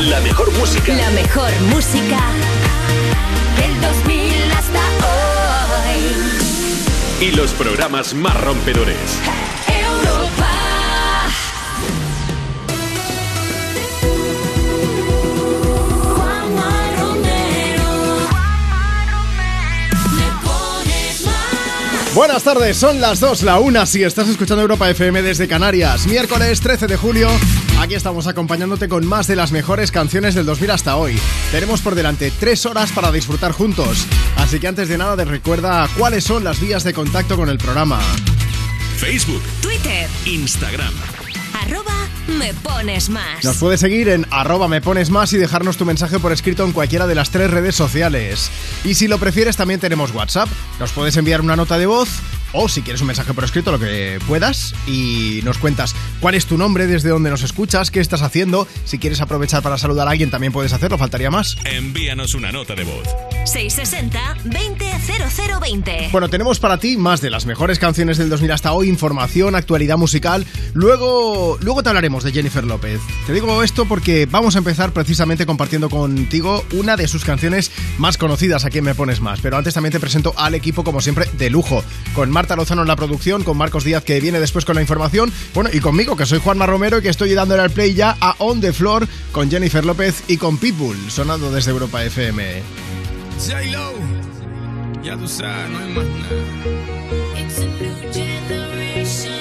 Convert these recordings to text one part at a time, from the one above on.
La mejor música. La mejor música del 2000 hasta hoy. Y los programas más rompedores. Europa. Juanma Romero. Me pones más. Buenas tardes, son las 2, la 1 si estás escuchando Europa FM desde Canarias. Miércoles 13 de julio, aquí estamos acompañándote con más de las mejores canciones del 2000 hasta hoy. Tenemos por delante 3 horas para disfrutar juntos, así que antes de nada te recuerda cuáles son las vías de contacto con el programa. Facebook, Twitter. Instagram. Arroba me pones más. Nos puedes seguir en arroba me pones más y dejarnos tu mensaje por escrito en cualquiera de las tres redes sociales. Y si lo prefieres también tenemos WhatsApp. Nos puedes enviar una nota de voz o si quieres un mensaje por escrito lo que puedas y nos cuentas cuál es tu nombre, desde dónde nos escuchas, qué estás haciendo. Si quieres aprovechar para saludar a alguien también puedes hacerlo, faltaría más. Envíanos una nota de voz. 660 200020. Bueno, tenemos para ti más de las mejores canciones del 2000 hasta hoy, información, actualidad musical. Luego, luego te hablaremos de Jennifer López. Te digo esto porque vamos a empezar precisamente compartiendo contigo una de sus canciones más conocidas a quien me pones más. Pero antes también te presento al equipo, como siempre, de lujo. Con Marta Lozano en la producción, con Marcos Díaz que viene después con la información. Bueno, y conmigo, que soy Juanma Romero y que estoy dándole al play ya a On The Floor con Jennifer López y con Pitbull, sonando desde Europa FM. J-Lo, ya tú sabes, no hay más nada. It's a new generation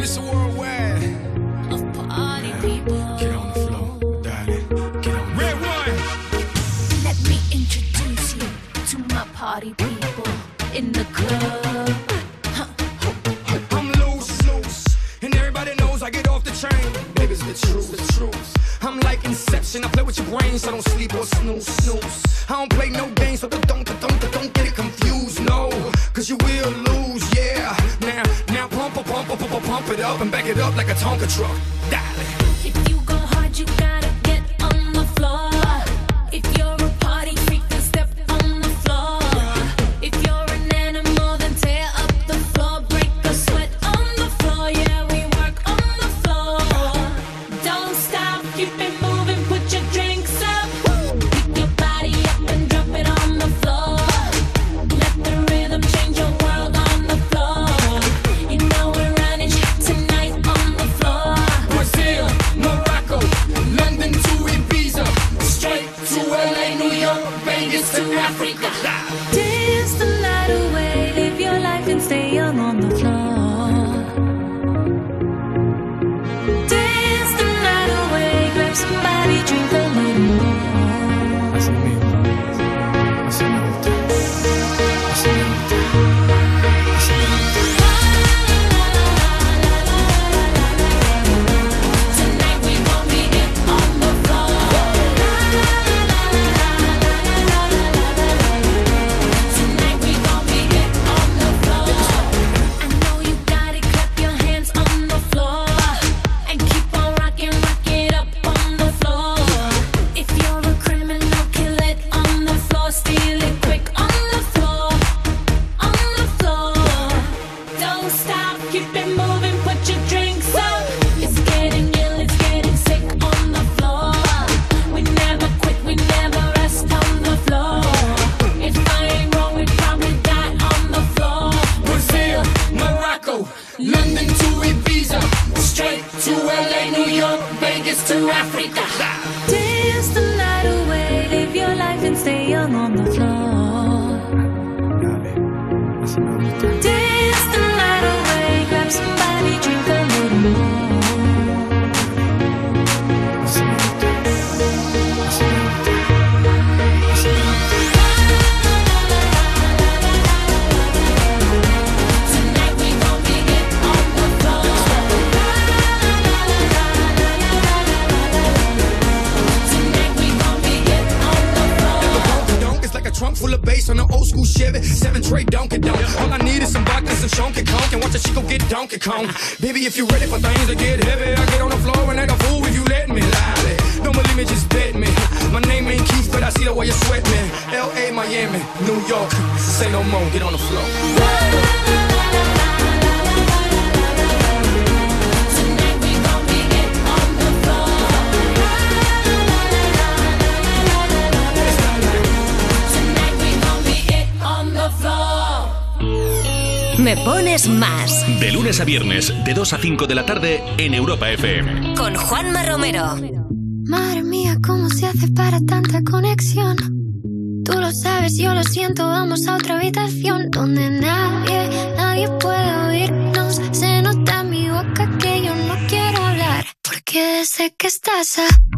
Mr. Worldwide, of party people. get on the floor, dale, get on Red one, Let me introduce you to my party people in the club. Truth, the truth. I'm like Inception, I play with your brain, so don't sleep or snooze, snooze. I don't play no games, so don't, don't, don't, don't get it confused, no, cause you will lose, yeah. Now, now pump, pump, pump, pump, pump, it up and back it up like a Tonka truck. Dale. If you go hard, you gotta get on the floor. If you're To Africa. Africa. Dance the night away, live your life and stay young on the floor. School Chevy. Seven tray Donkey Donk. All I need is some vodka, some Shonky Conk, and watch a chico get Donkey Kong. Baby, if you ready for things to get heavy, I get on the floor and act a fool if you let me lie. Don't believe me, just bet me. My name ain't Keith, but I see the way you sweat me. L.A., Miami, New York. Say no more, get it on the floor. Me pones más. De lunes a viernes, de 2 a 5 de la tarde, en Europa FM. Con Juanma Romero. Madre mía, ¿cómo se hace para tanta conexión? Tú lo sabes, yo lo siento, vamos a otra habitación donde nadie, nadie puede oírnos. Se nota en mi boca que yo no quiero hablar, porque sé que estás a...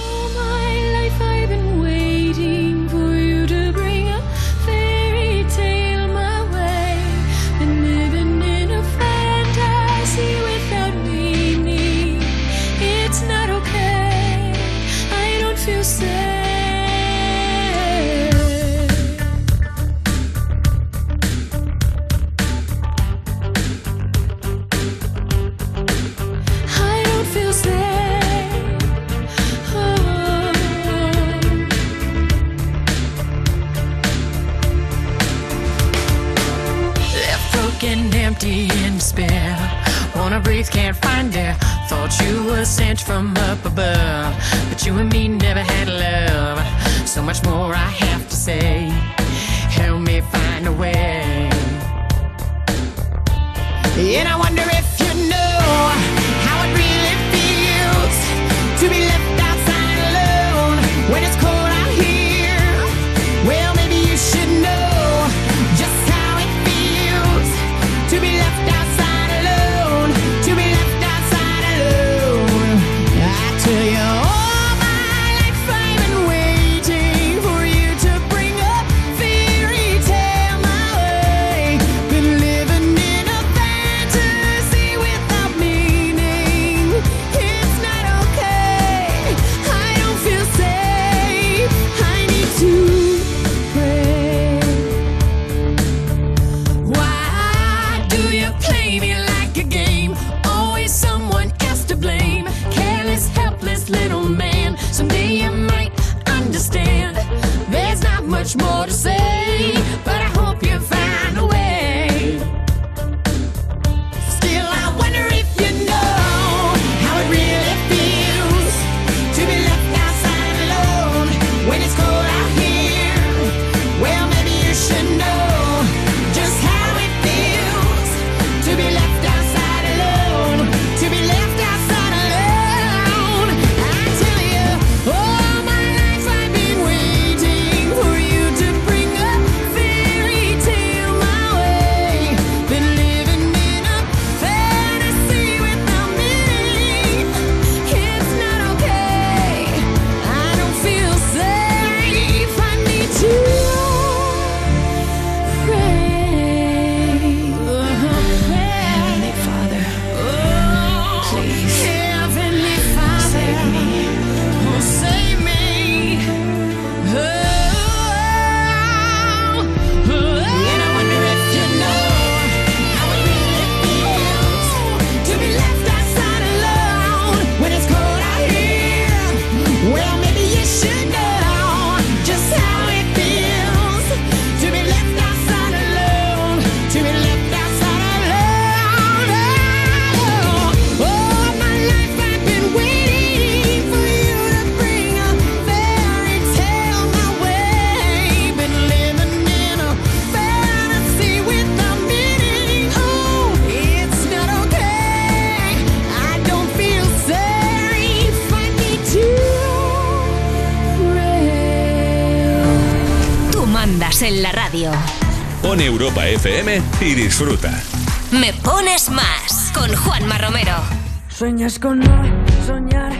FM y disfruta. Me pones más con Juanma Romero. Sueñas con no soñar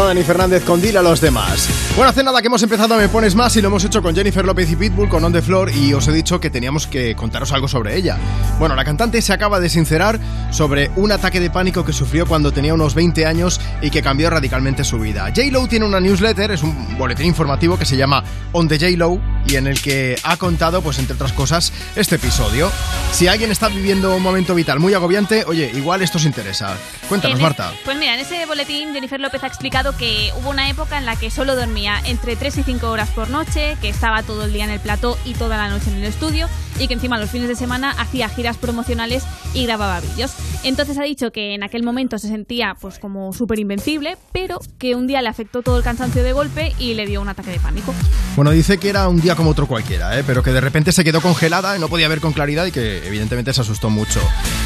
Dani Fernández con Dile a los demás. Bueno, hace nada que hemos empezado Me Pones Más y lo hemos hecho con Jennifer López y Pitbull con On The Floor y os he dicho que teníamos que contaros algo sobre ella. Bueno, la cantante se acaba de sincerar sobre un ataque de pánico que sufrió cuando tenía unos 20 años y que cambió radicalmente su vida. J-Lo tiene una newsletter, es un boletín informativo que se llama On The J-Lo y en el que ha contado, pues entre otras cosas, este episodio. Si alguien está viviendo un momento vital muy agobiante, oye, igual esto os interesa. Cuéntanos, En es- Marta. Pues mira, en ese boletín Jennifer López ha explicado que hubo una época en la que solo dormía entre 3 y 5 horas por noche, que estaba todo el día en el plató y toda la noche en el estudio y que encima los fines de semana hacía giras promocionales y grababa vídeos. Entonces ha dicho que en aquel momento se sentía pues como súper invencible, pero que un día le afectó todo el cansancio de golpe y le dio un ataque de pánico. Bueno, dice que era un día como otro cualquiera, ¿eh? pero que de repente se quedó congelada y no podía ver con claridad y que evidentemente se asustó mucho.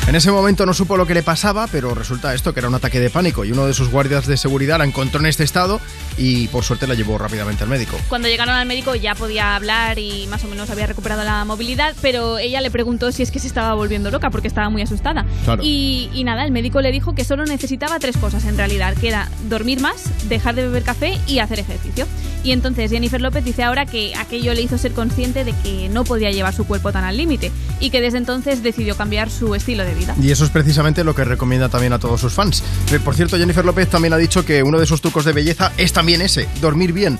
En ese momento no supo lo que le pasaba, pero resulta esto que era un ataque de pánico y uno de sus guardias de seguridad la encontró en este estado y por suerte la llevó rápidamente al médico. Cuando llegaron al médico ya podía hablar y más o menos había recuperado la movilidad, pero ella le preguntó si es que se estaba volviendo loca porque estaba muy asustada. Claro. Y, y nada, el médico le dijo que solo necesitaba tres cosas en realidad, que era dormir más, dejar de beber café y hacer ejercicio. Y entonces Jennifer López dice ahora que aquello le hizo ser consciente de que no podía llevar su cuerpo tan al límite y que desde entonces decidió cambiar su estilo de vida. Y eso es precisamente lo que recomienda también a todos sus fans. Eh, Por cierto, Jennifer López también ha dicho que uno de sus trucos de belleza es también ese, dormir bien.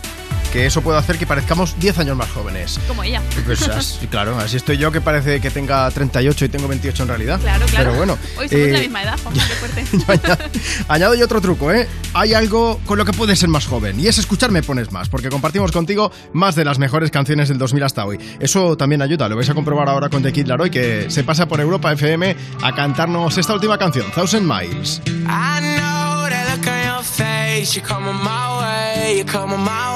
Que eso puede hacer que parezcamos 10 años más jóvenes. Como ella. Pues así, claro, así estoy yo que parece que tenga 38 y tengo 28 en realidad. Claro, claro. Pero bueno. Hoy somos de la eh, misma edad, Juan, qué fuerte. Añado yo otro truco, ¿eh? Hay algo con lo que puedes ser más joven y es escucharme pones más, porque compartimos contigo más de las mejores canciones del 2000 hasta hoy. Eso también ayuda, lo vais a comprobar ahora con The Kid Laroi, que se pasa por Europa FM a cantarnos esta última canción, Thousand Miles. I know that look on your face. You're coming my way, you're coming my way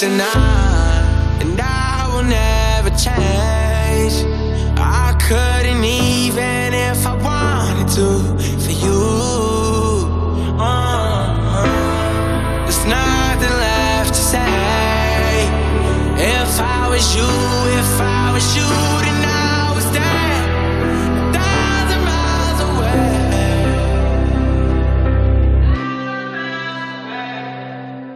Tonight, and I will never change. I couldn't even if I wanted to for you. Uh, there's nothing left to say. If I was you, if I was you,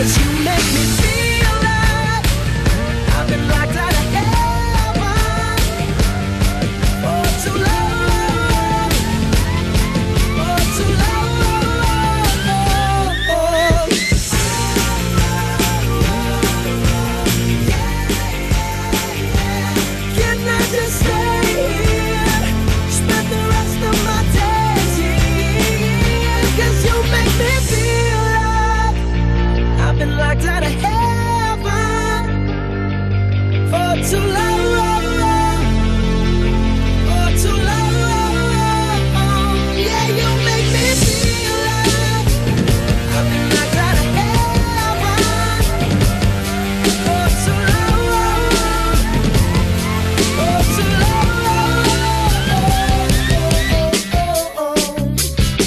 Cause you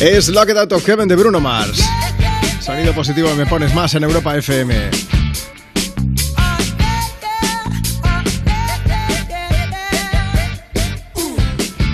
Es Locked Out of Heaven de Bruno Mars. Sonido positivo me pones más en Europa FM.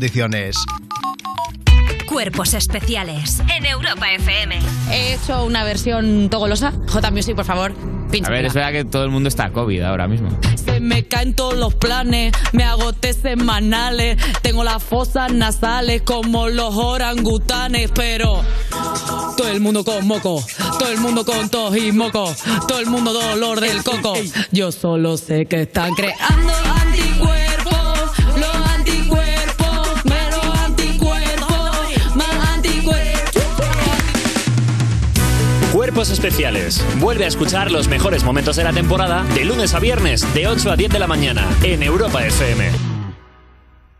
condiciones. Cuerpos especiales en Europa FM. He hecho una versión togolosa. J Music, por favor. Pincha. A ver, es verdad que todo el mundo está COVID ahora mismo. Se me caen todos los planes, me agoté semanales, tengo las fosas nasales como los orangutanes, pero todo el mundo con moco, todo el mundo con tos y moco, todo el mundo dolor del coco. Yo solo sé que están creando anticuerpos, los Especiales. Vuelve a escuchar los mejores momentos de la temporada de lunes a viernes de 8 a 10 de la mañana en Europa FM.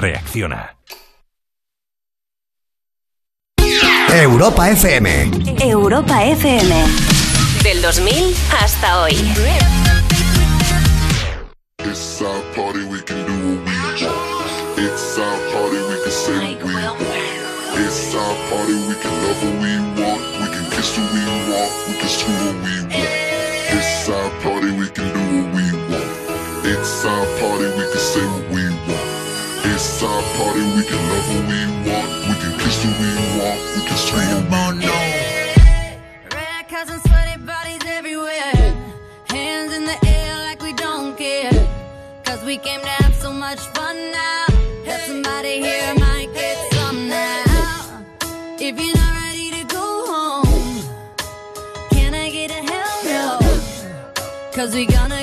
Reacciona. Europa FM. Europa FM. Del 2000 hasta hoy. It's our party, we can do what we want. It's our party, we can say what we want. It's our party, we can love what we want. We can kiss who we want. We can screw what we want. It's our party, we can do what we want. It's our party, we can say what we want. Our party, we can love who we want. We can kiss who we want. We can screw what we want. Red and sweaty bodies everywhere. Hands in the air like we don't care. Cause we came to have so much fun now. Have somebody here might get some now. If you're not ready to go home, can I get a hell no? Cause we gonna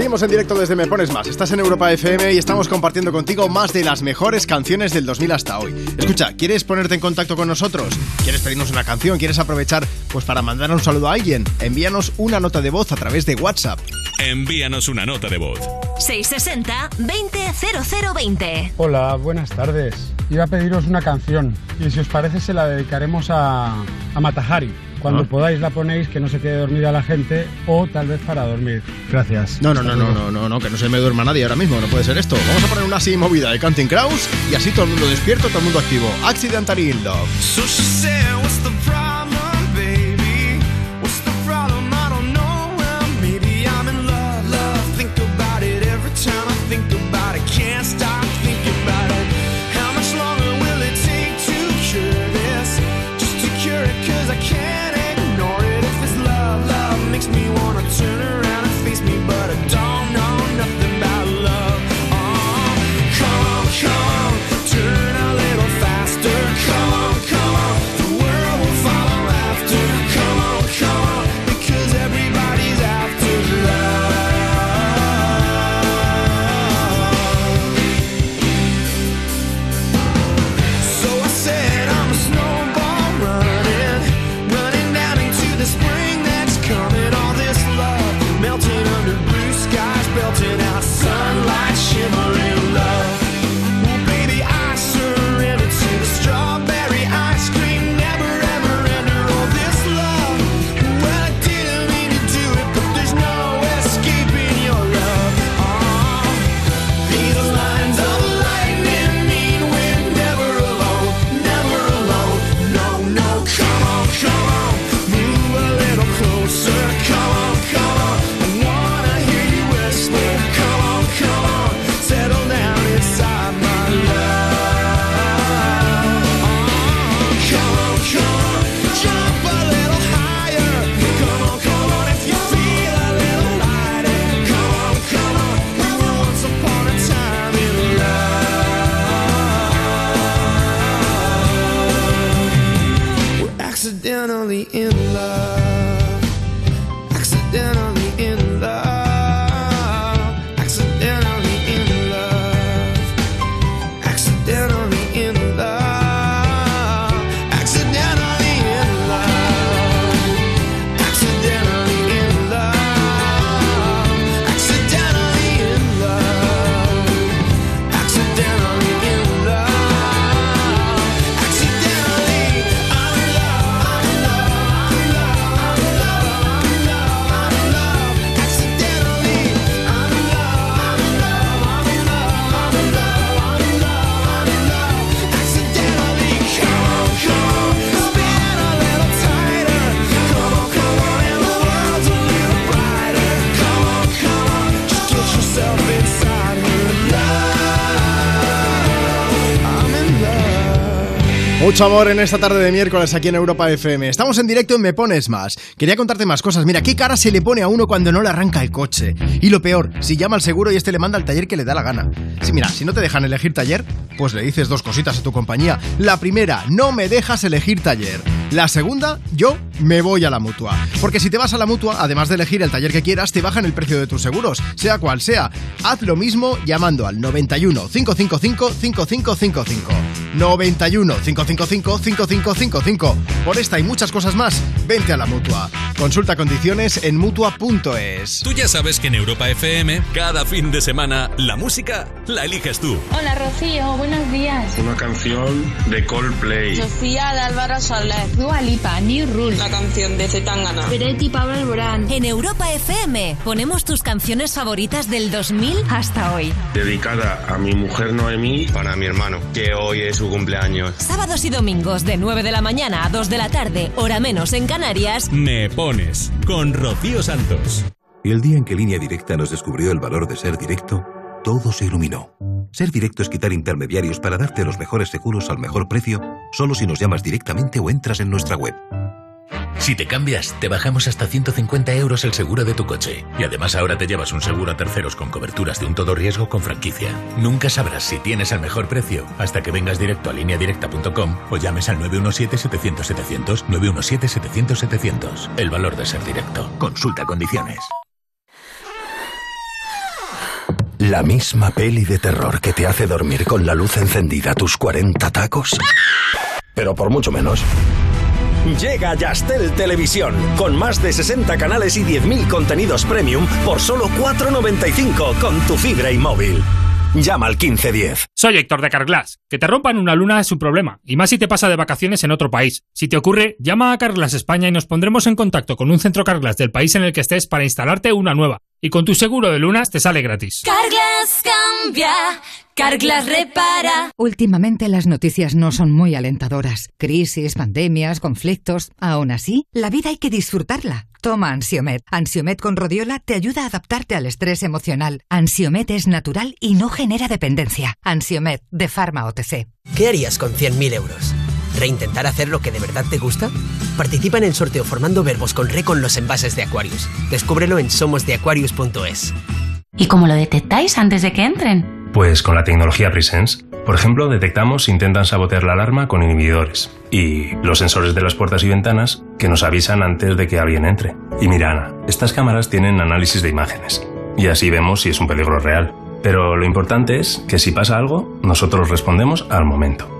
Seguimos en directo desde Me Pones Más. Estás en Europa FM y estamos compartiendo contigo más de las mejores canciones del 2000 hasta hoy. Escucha, ¿quieres ponerte en contacto con nosotros? ¿Quieres pedirnos una canción? ¿Quieres aprovechar pues para mandar un saludo a alguien? Envíanos una nota de voz a través de WhatsApp. Envíanos una nota de voz. 660-200020. Hola, buenas tardes. Iba a pediros una canción y si os parece se la dedicaremos a, a Matahari. Cuando Ah. podáis la ponéis, que no se quede dormida la gente o tal vez para dormir. Gracias. No, no, no, no, no, no, no, que no se me duerma nadie ahora mismo, no puede ser esto. Vamos a poner una así movida de Counting Crows y así todo el mundo despierto, todo el mundo activo. Accidentally in Love. So she said, What's the problem, Mucho amor en esta tarde de miércoles aquí en Europa FM. Estamos en directo en Me Pones Más. Quería contarte más cosas. Mira, qué cara se le pone a uno cuando no le arranca el coche. Y lo peor, si llama al seguro y este le manda al taller que le da la gana. Sí, mira, si no te dejan elegir taller, pues le dices dos cositas a tu compañía. La primera, no me dejas elegir taller. La segunda, yo me voy a la mutua. Porque si te vas a la mutua, además de elegir el taller que quieras, te bajan el precio de tus seguros, sea cual sea. Haz lo mismo llamando al 91 555 5555. 91 555 5555. Por esta y muchas cosas más, vente a la mutua. Consulta condiciones en mutua.es. Tú ya sabes que en Europa FM, cada fin de semana, la música la eliges tú. Hola Rocío, buenos días. Una canción de Coldplay. Sofía de Álvaro Soler. Dua Lipa, New Rule. La canción de Zetangana. Peretti Pablo Alborán. En Europa FM ponemos tus canciones favoritas del 2000 hasta hoy. Dedicada a mi mujer Noemí. Para mi hermano, que hoy es su cumpleaños. Sábados y domingos de 9 de la mañana a 2 de la tarde, hora menos en Canarias. Me pones con Rocío Santos. El día en que Línea Directa nos descubrió el valor de ser directo, todo se iluminó. Ser directo es quitar intermediarios para darte los mejores seguros al mejor precio, solo si nos llamas directamente o entras en nuestra web. Si te cambias, te bajamos hasta 150 euros el seguro de tu coche. Y además ahora te llevas un seguro a terceros con coberturas de un todo riesgo con franquicia. Nunca sabrás si tienes el mejor precio hasta que vengas directo a lineadirecta.com o llames al 917-700-700, 917-700-700. El valor de ser directo. Consulta condiciones. La misma peli de terror que te hace dormir con la luz encendida tus 40 tacos. Pero por mucho menos. Llega Yastel Televisión, con más de 60 canales y 10.000 contenidos premium por solo 4,95 con tu fibra y móvil. Llama al 1510. Soy Héctor de Carglass. Que te rompan una luna es un problema, y más si te pasa de vacaciones en otro país. Si te ocurre, llama a Carglass España y nos pondremos en contacto con un centro Carglass del país en el que estés para instalarte una nueva. Y con tu seguro de lunas te sale gratis. Carglass cambia, Carglass repara. Últimamente las noticias no son muy alentadoras. Crisis, pandemias, conflictos. Aún así, la vida hay que disfrutarla. Toma Ansiomet. Ansiomet con rodiola te ayuda a adaptarte al estrés emocional. Ansiomet es natural y no genera dependencia. Ansiomet de Pharma OTC. ¿Qué harías con 100.000 euros? ¿Reintentar hacer lo que de verdad te gusta? Participa en el sorteo formando verbos con re con los envases de Aquarius. Descúbrelo en somosdeaquarius.es. ¿Y cómo lo detectáis antes de que entren? Pues con la tecnología Presence. Por ejemplo, detectamos si intentan sabotear la alarma con inhibidores. Y los sensores de las puertas y ventanas que nos avisan antes de que alguien entre. Y mira, Ana, estas cámaras tienen análisis de imágenes. Y así vemos si es un peligro real. Pero lo importante es que si pasa algo, nosotros respondemos al momento.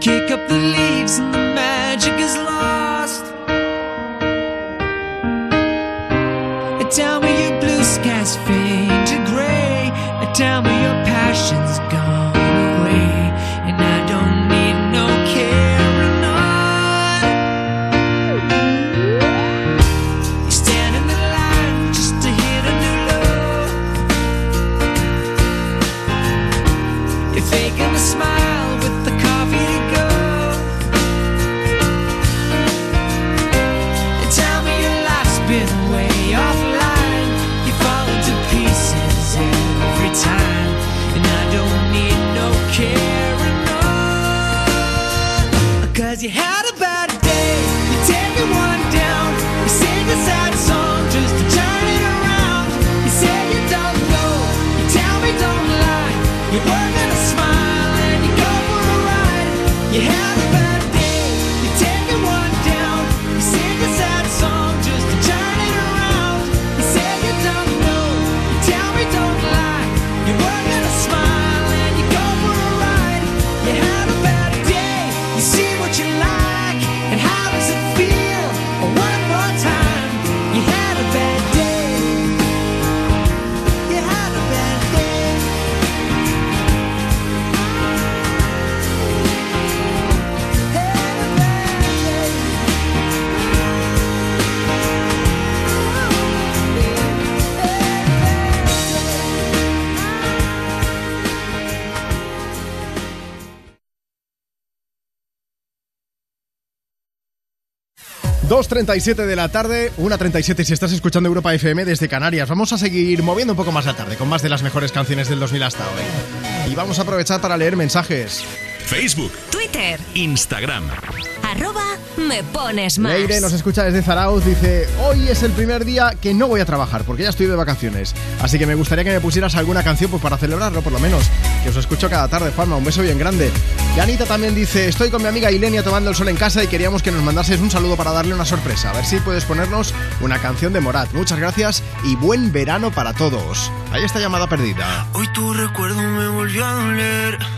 kick up the leaves and the magic is lost. 2.37 de la tarde, 1.37 si estás escuchando Europa FM desde Canarias. Vamos a seguir moviendo un poco más la tarde con más de las mejores canciones del 2000 hasta hoy. Y vamos a aprovechar para leer mensajes. Facebook, Twitter, Instagram. arroba me pones más. Leire nos escucha desde Zarauz, dice, hoy es el primer día que no voy a trabajar porque ya estoy de vacaciones. Así que me gustaría que me pusieras alguna canción pues, para celebrarlo, por lo menos. Que os escucho cada tarde, Juanma, un beso bien grande. Y Anita también dice, estoy con mi amiga Ilenia tomando el sol en casa y queríamos que nos mandases un saludo para darle una sorpresa. A ver si puedes ponernos una canción de Morat. Muchas gracias y buen verano para todos. Ahí está llamada perdida. Hoy tu recuerdo me volvió a doler.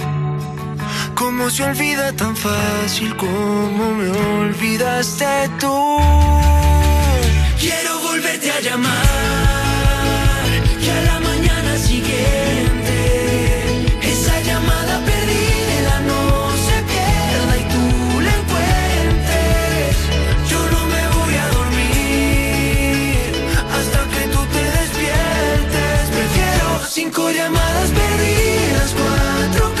¿Cómo se olvida tan fácil como me olvidaste tú? Quiero volverte a llamar y a la mañana siguiente esa llamada perdida no se pierda y tú la encuentres. Yo no me voy a dormir hasta que tú te despiertes. Prefiero cinco llamadas perdidas, cuatro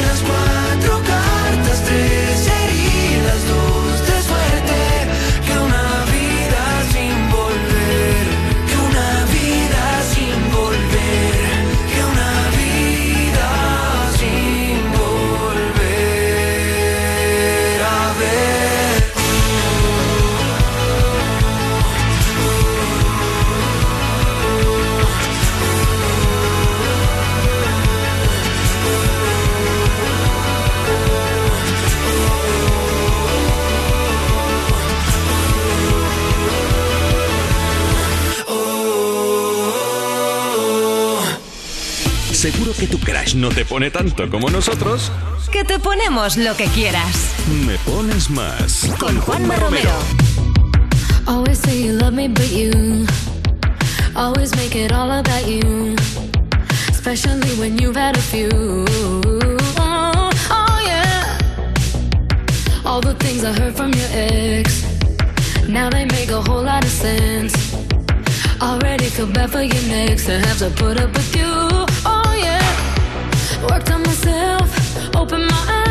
que tu crush no te pone tanto como nosotros. Que te ponemos lo que quieras. Me pones más. Con Juanma Romero. Always say you love me, but you always make it all about you. Especially when you've had a few. Oh, oh, yeah. All the things I heard from your ex. Now they make a whole lot of sense. Already feel bad for your next to have to put up with you. Worked on myself, opened my eyes.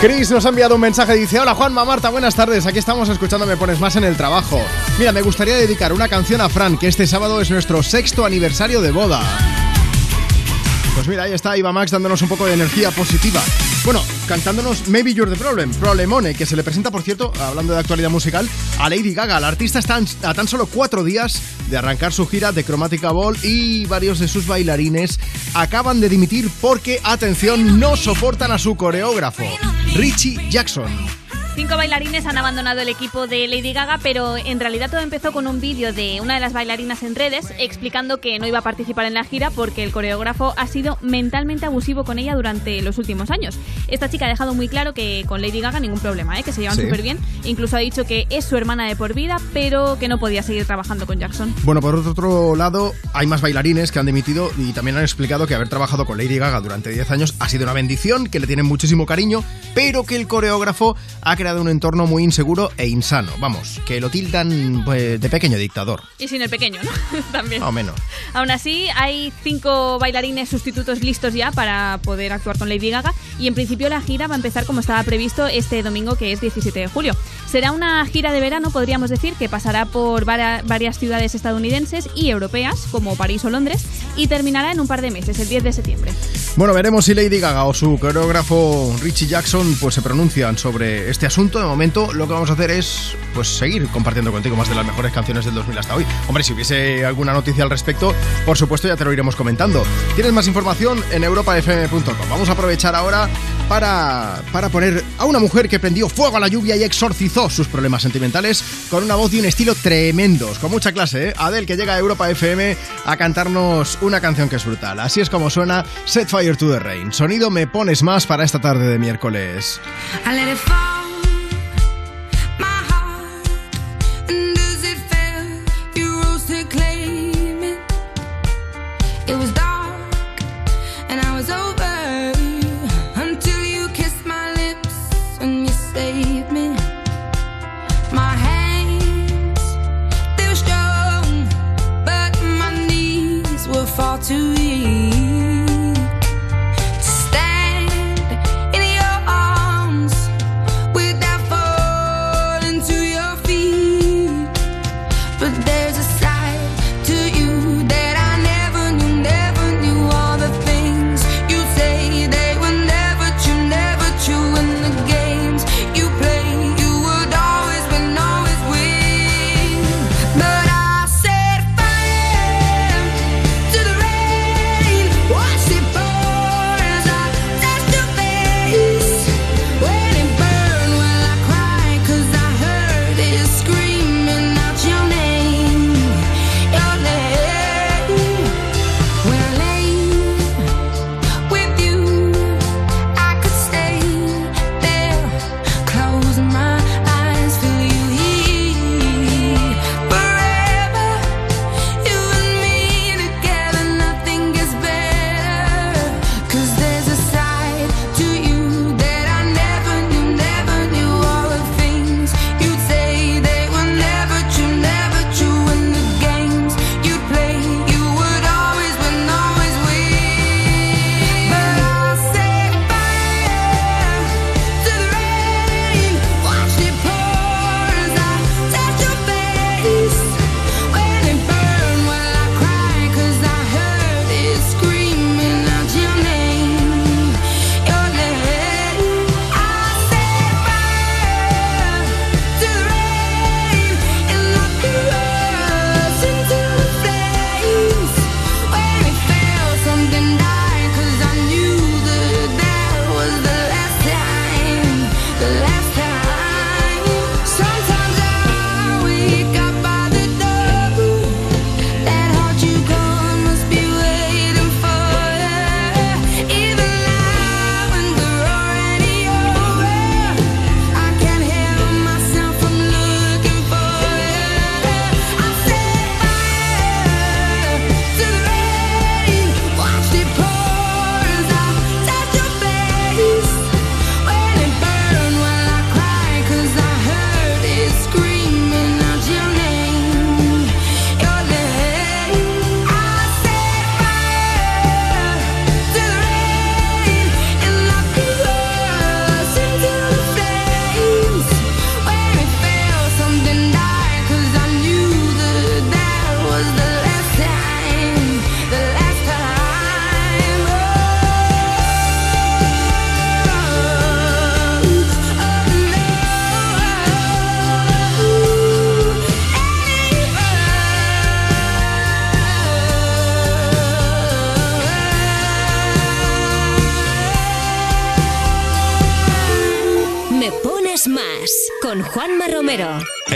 Chris nos ha enviado un mensaje y dice, hola Juanma, Marta, buenas tardes, aquí estamos escuchando Me Pones Más en el trabajo. Mira, me gustaría dedicar una canción a Fran, que este sábado es nuestro sexto aniversario de boda. Pues mira, ahí está Iba Max dándonos un poco de energía positiva. Bueno, cantándonos Maybe You're the Problem, Problemone, que se le presenta, por cierto, hablando de actualidad musical, a Lady Gaga. La artista está a tan solo cuatro días de arrancar su gira de Chromatica Ball y varios de sus bailarines acaban de dimitir porque, atención, no soportan a su coreógrafo, Richie Jackson. Cinco bailarines han abandonado el equipo de Lady Gaga, pero en realidad todo empezó con un vídeo de una de las bailarinas en redes explicando que no iba a participar en la gira porque el coreógrafo ha sido mentalmente abusivo con ella durante los últimos años. Esta chica ha dejado muy claro que con Lady Gaga ningún problema, ¿eh? que se llevan Sí. súper bien. Incluso ha dicho que es su hermana de por vida, pero que no podía seguir trabajando con Jackson. Bueno, por otro lado, hay más bailarines que han dimitido y también han explicado que haber trabajado con Lady Gaga durante 10 años ha sido una bendición, que le tienen muchísimo cariño, pero que el coreógrafo ha creado un entorno muy inseguro e insano. Vamos, que lo tildan pues, de pequeño dictador, Y sin el pequeño, ¿no? También. más o menos. Aún así, hay cinco bailarines sustitutos listos ya para poder actuar con Lady Gaga y en principio la gira va a empezar como estaba previsto este domingo que es 17 de julio. Será una gira de verano, podríamos decir, que pasará por varias ciudades estadounidenses y europeas como París o Londres y terminará en un par de meses, el 10 de septiembre. Bueno, veremos si Lady Gaga o su coreógrafo Richie Jackson pues se pronuncian sobre este asunto. De momento lo que vamos a hacer es pues seguir compartiendo contigo más de las mejores canciones del 2000 hasta hoy. Hombre, si hubiese alguna noticia al respecto, por supuesto ya te lo iremos comentando. Tienes más información en europafm.com. Vamos a aprovechar ahora para, para poner a una mujer que prendió fuego a la lluvia y exorcizó sus problemas sentimentales con una voz y un estilo tremendos, con mucha clase, ¿eh? Adele que llega a Europa FM a cantarnos una canción que es brutal. Así es como suena Set Fire to the Rain. Sonido me pones más para esta tarde de miércoles.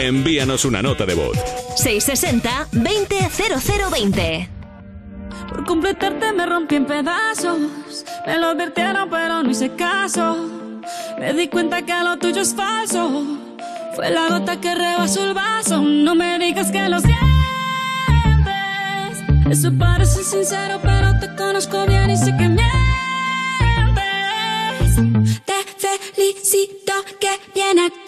Envíanos una nota de voz. 660-200020. Por completarte me rompí en pedazos. Me lo advirtieron, pero no hice caso. Me di cuenta que lo tuyo es falso. Fue la gota que rebasó el vaso. No me digas que lo sientes. Eso parece sincero, pero te conozco bien y sé que mientes. Te felicito que bien actúas.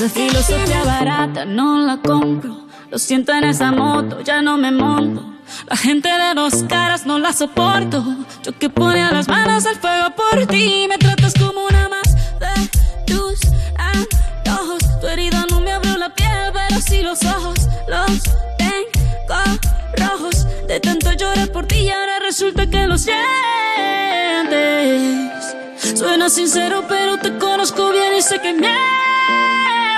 Esa filosofía barata no la compro. Lo siento en esa moto, ya no me monto. La gente de dos caras no la soporto. Yo que ponía las manos al fuego por ti. Me tratas como una más de tus antojos. Tu herida no me abrió la piel, pero sí los ojos. Los tengo rojos. De tanto llorar por ti y ahora resulta que lo sientes. Suena sincero, pero te conozco bien y sé que mientes.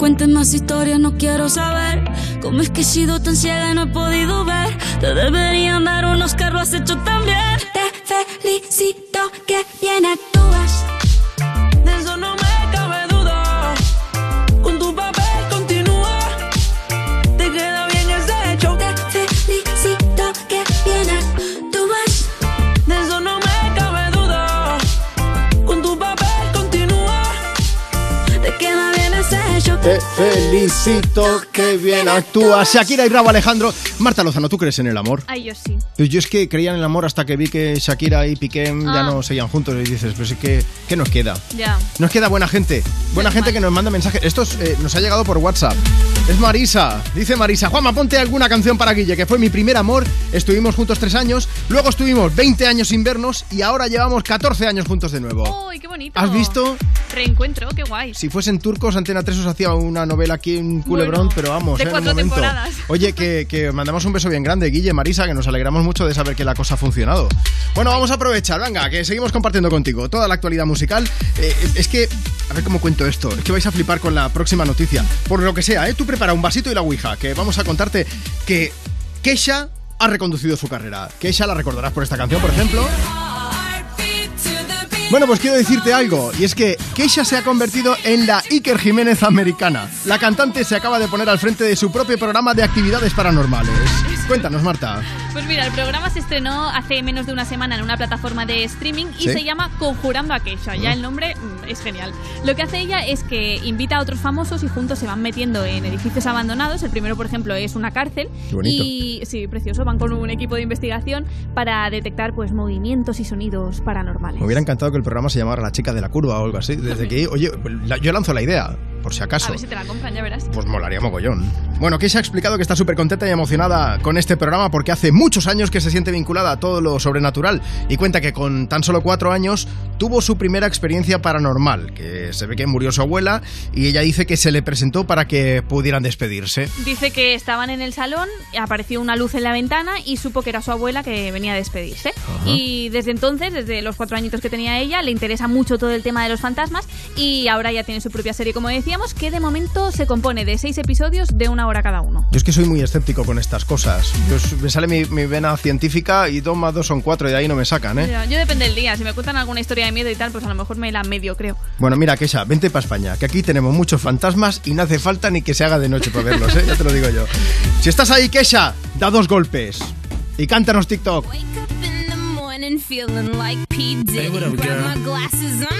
cuentes más historias, no quiero saber. Cómo es que he sido tan ciega y no he podido ver. Te deberían dar unos carros has hecho también. Te felicito, que bien actúas. Shakira y Rabo Alejandro. Marta Lozano, ¿tú crees en el amor? Ay, yo sí. Pues yo es que creía en el amor hasta que vi que Shakira y Piqué ya Ah. no seguían juntos y dices, pero sí que, ¿qué nos queda? Ya. Nos queda buena gente, buena gente que nos manda mensajes. Esto es, eh, nos ha llegado por WhatsApp. Es Marisa, dice Marisa, Juanma, ponte alguna canción para Guille, que fue mi primer amor. Estuvimos juntos tres años, luego estuvimos 20 años sin vernos y ahora llevamos 14 años juntos de nuevo. ¡Uy, qué bonito! ¿Has visto? Reencuentro, qué guay. Si fuesen turcos, Antena 3 os hacía una novela aquí en Culebrón, Bueno, pero vamos, de eh, en un cuatro momento. temporadas. Oye, que, que mandamos un beso bien grande, Guille, Marisa, que nos alegramos mucho de saber que la cosa ha funcionado. Bueno, vamos a aprovechar, venga, que seguimos compartiendo contigo toda la actualidad musical. Eh, es que, a ver cómo cuento esto, es que vais a flipar con la próxima noticia. Por lo que sea, ¿eh? tú prepara un vasito y la ouija, que vamos a contarte que Kesha ha reconducido su carrera. Kesha la recordarás por esta canción, por ejemplo. Bueno, pues quiero decirte algo, y es que Keisha se ha convertido en la Iker Jiménez americana. La cantante se acaba de poner al frente de su propio programa de actividades paranormales. Cuéntanos, Marta. Pues mira, el programa se estrenó hace menos de una semana en una plataforma de streaming y ¿Sí? se llama Conjurando a Keisha. Ya Ah. el nombre mm, es genial. Lo que hace ella es que invita a otros famosos y juntos se van metiendo en edificios abandonados. El primero, por ejemplo, es una cárcel. Qué bonito. Y sí, precioso. Van con un equipo de investigación para detectar pues movimientos y sonidos paranormales. Me hubiera encantado que el programa se llamara La chica de la curva o algo así. Desde que, oye, la- yo lanzo la idea, por si A acaso. ver si te la compran, ya verás. Pues molaría mogollón. Bueno, Keisha ha explicado que está súper contenta y emocionada con este programa porque hace muchos años que se siente vinculada a todo lo sobrenatural y cuenta que con tan solo cuatro años tuvo su primera experiencia paranormal, que se ve que murió su abuela y ella dice que se le presentó para que pudieran despedirse. Dice que estaban en el salón, apareció una luz en la ventana y supo que era su abuela que venía a despedirse. Y desde entonces, desde los cuatro añitos que tenía ella, le interesa mucho todo el tema de los fantasmas y ahora ya tiene su propia serie, como decía, decíamos que de momento se compone de seis episodios de una hora cada uno. Yo es que soy muy escéptico con estas cosas. Yo, me sale mi, mi vena científica y dos más dos son cuatro y de ahí no me sacan, ¿eh? Yo, yo depende del día. Si me cuentan alguna historia de miedo y tal, pues a lo mejor me la medio, creo. Bueno, mira, Kesha, vente para España, que aquí tenemos muchos fantasmas y no hace falta ni que se haga de noche para verlos, ¿eh? Ya te lo digo yo. Si estás ahí, Kesha, da dos golpes y cántanos TikTok. in the morning feeling like P. Diddy. what up, girl?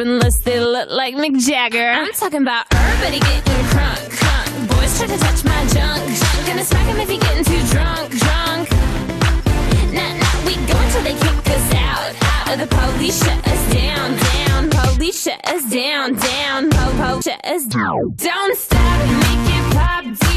unless they look like Mick Jagger. I'm talking about everybody getting crunk, crunk. Boys try to touch my junk, junk. Gonna smack him if he getting too drunk, drunk. Nah, nah, we go until they kick us out, out. The police shut us down, down. Police shut us down, down. Po, po, shut us down. Don't stop, make it pop.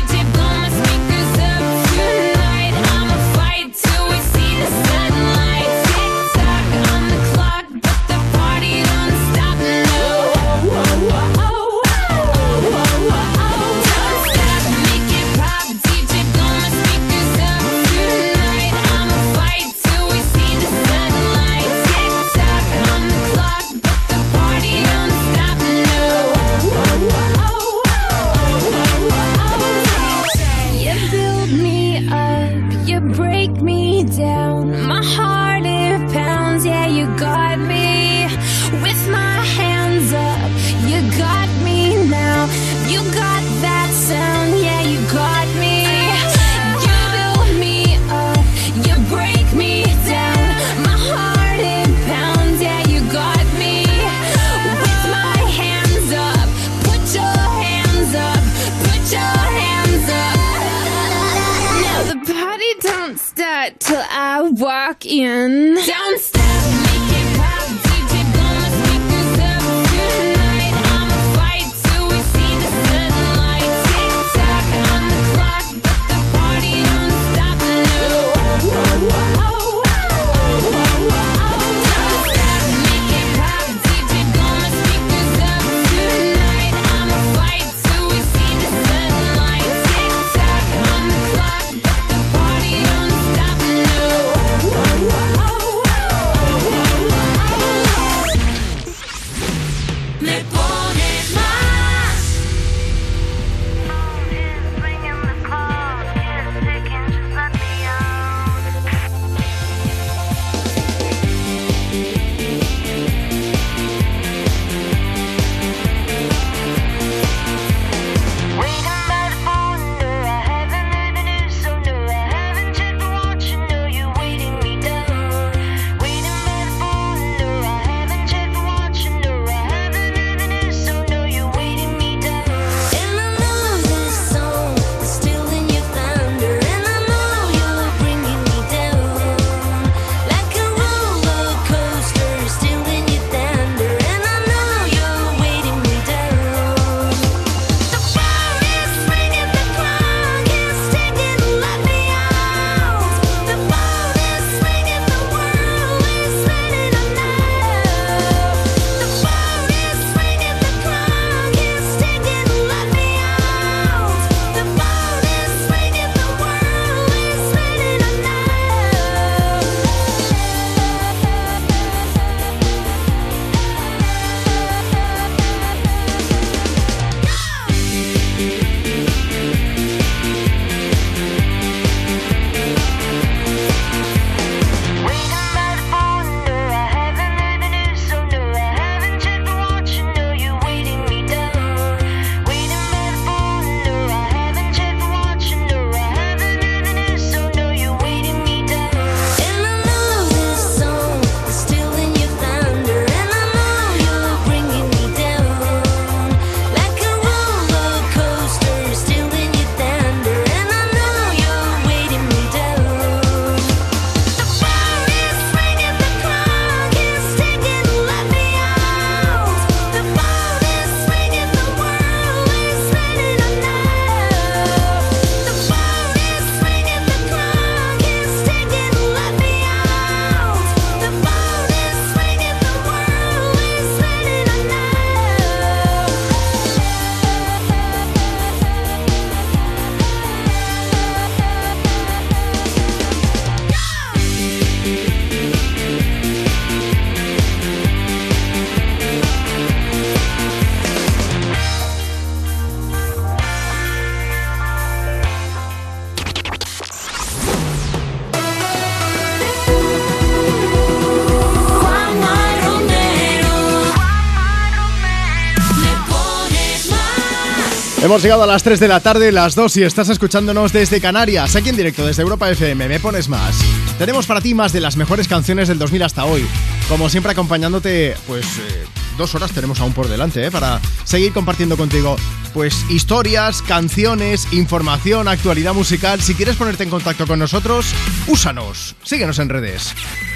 Hemos llegado a las 3 de la tarde, las 2 y estás escuchándonos desde Canarias, aquí en directo desde Europa FM. Me pones más. Tenemos para ti más de las mejores canciones del 2000 hasta hoy. Como siempre acompañándote, pues eh, dos horas tenemos aún por delante, ¿eh? Para seguir compartiendo contigo, pues historias, canciones, información, actualidad musical. Si quieres ponerte en contacto con nosotros, úsanos. Síguenos en redes.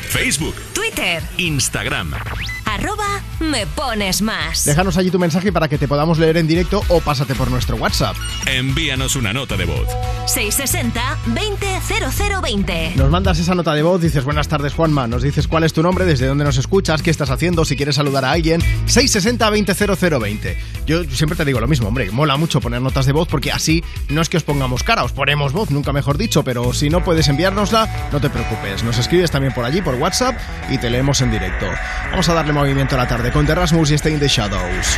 Facebook, Twitter, Instagram. Me pones más. Déjanos allí tu mensaje para que te podamos leer en directo o pásate por nuestro WhatsApp. Envíanos una nota de voz. 660 200020. Nos mandas esa nota de voz, dices buenas tardes Juanma, nos dices cuál es tu nombre, desde dónde nos escuchas, qué estás haciendo, si quieres saludar a alguien, 660-200020. Yo siempre te digo lo mismo, hombre, mola mucho poner notas de voz porque así no es que os pongamos cara, os ponemos voz, nunca mejor dicho, pero si no puedes enviárnosla, no te preocupes, nos escribes también por allí, por WhatsApp y te leemos en directo. Vamos a darle movimiento a la tarde con The Rasmus y Stay in the Shadows.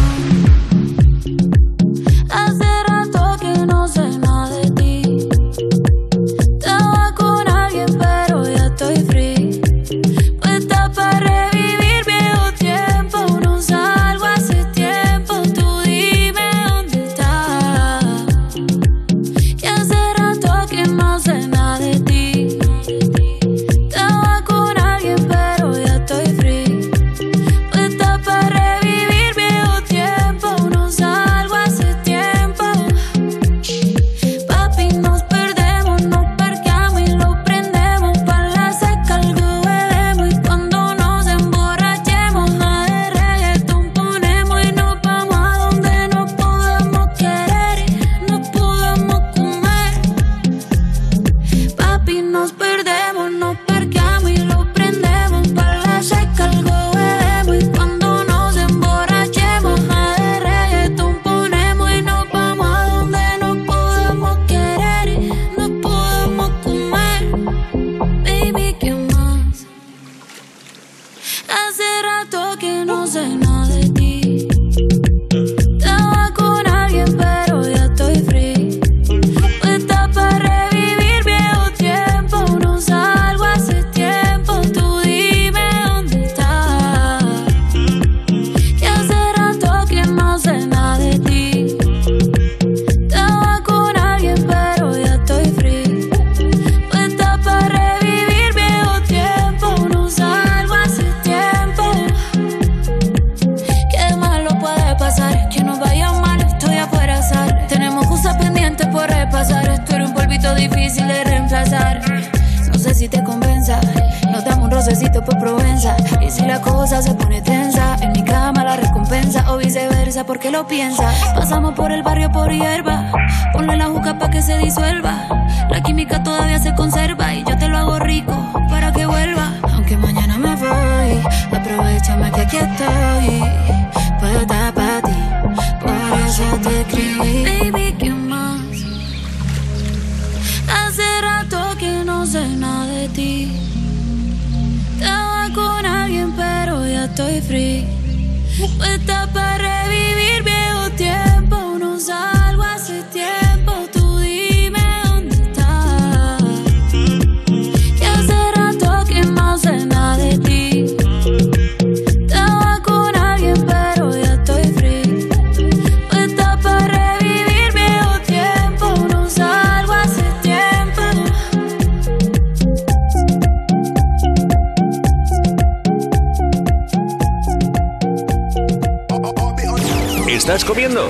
estás comiendo?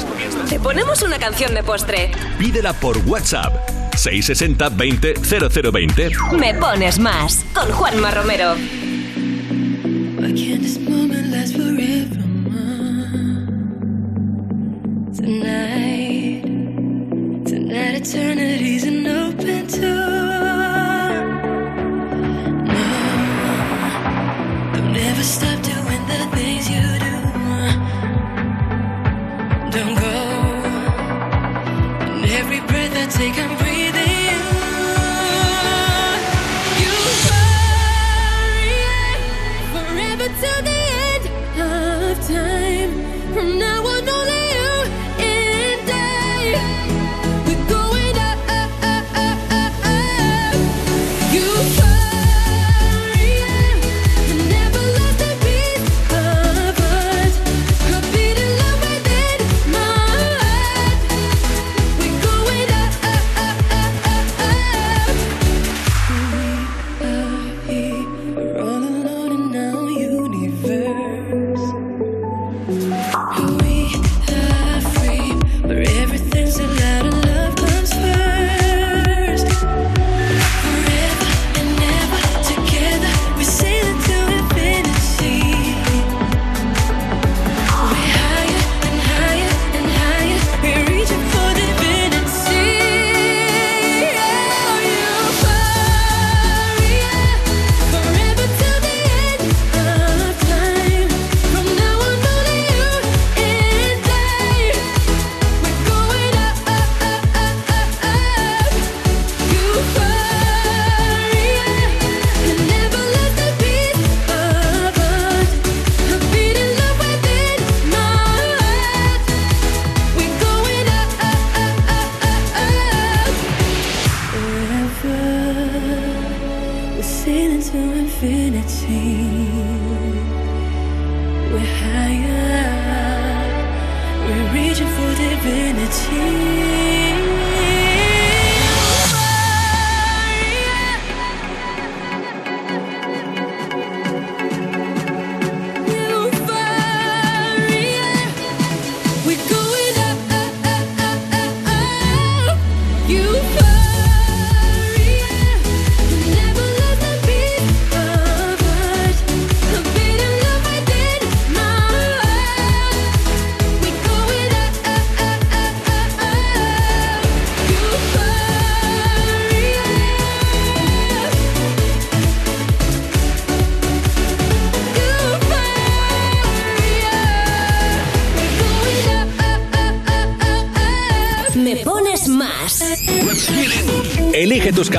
Te ponemos una canción de postre. Pídela por WhatsApp. 660 20 0020. Me pones más con Juanma Romero.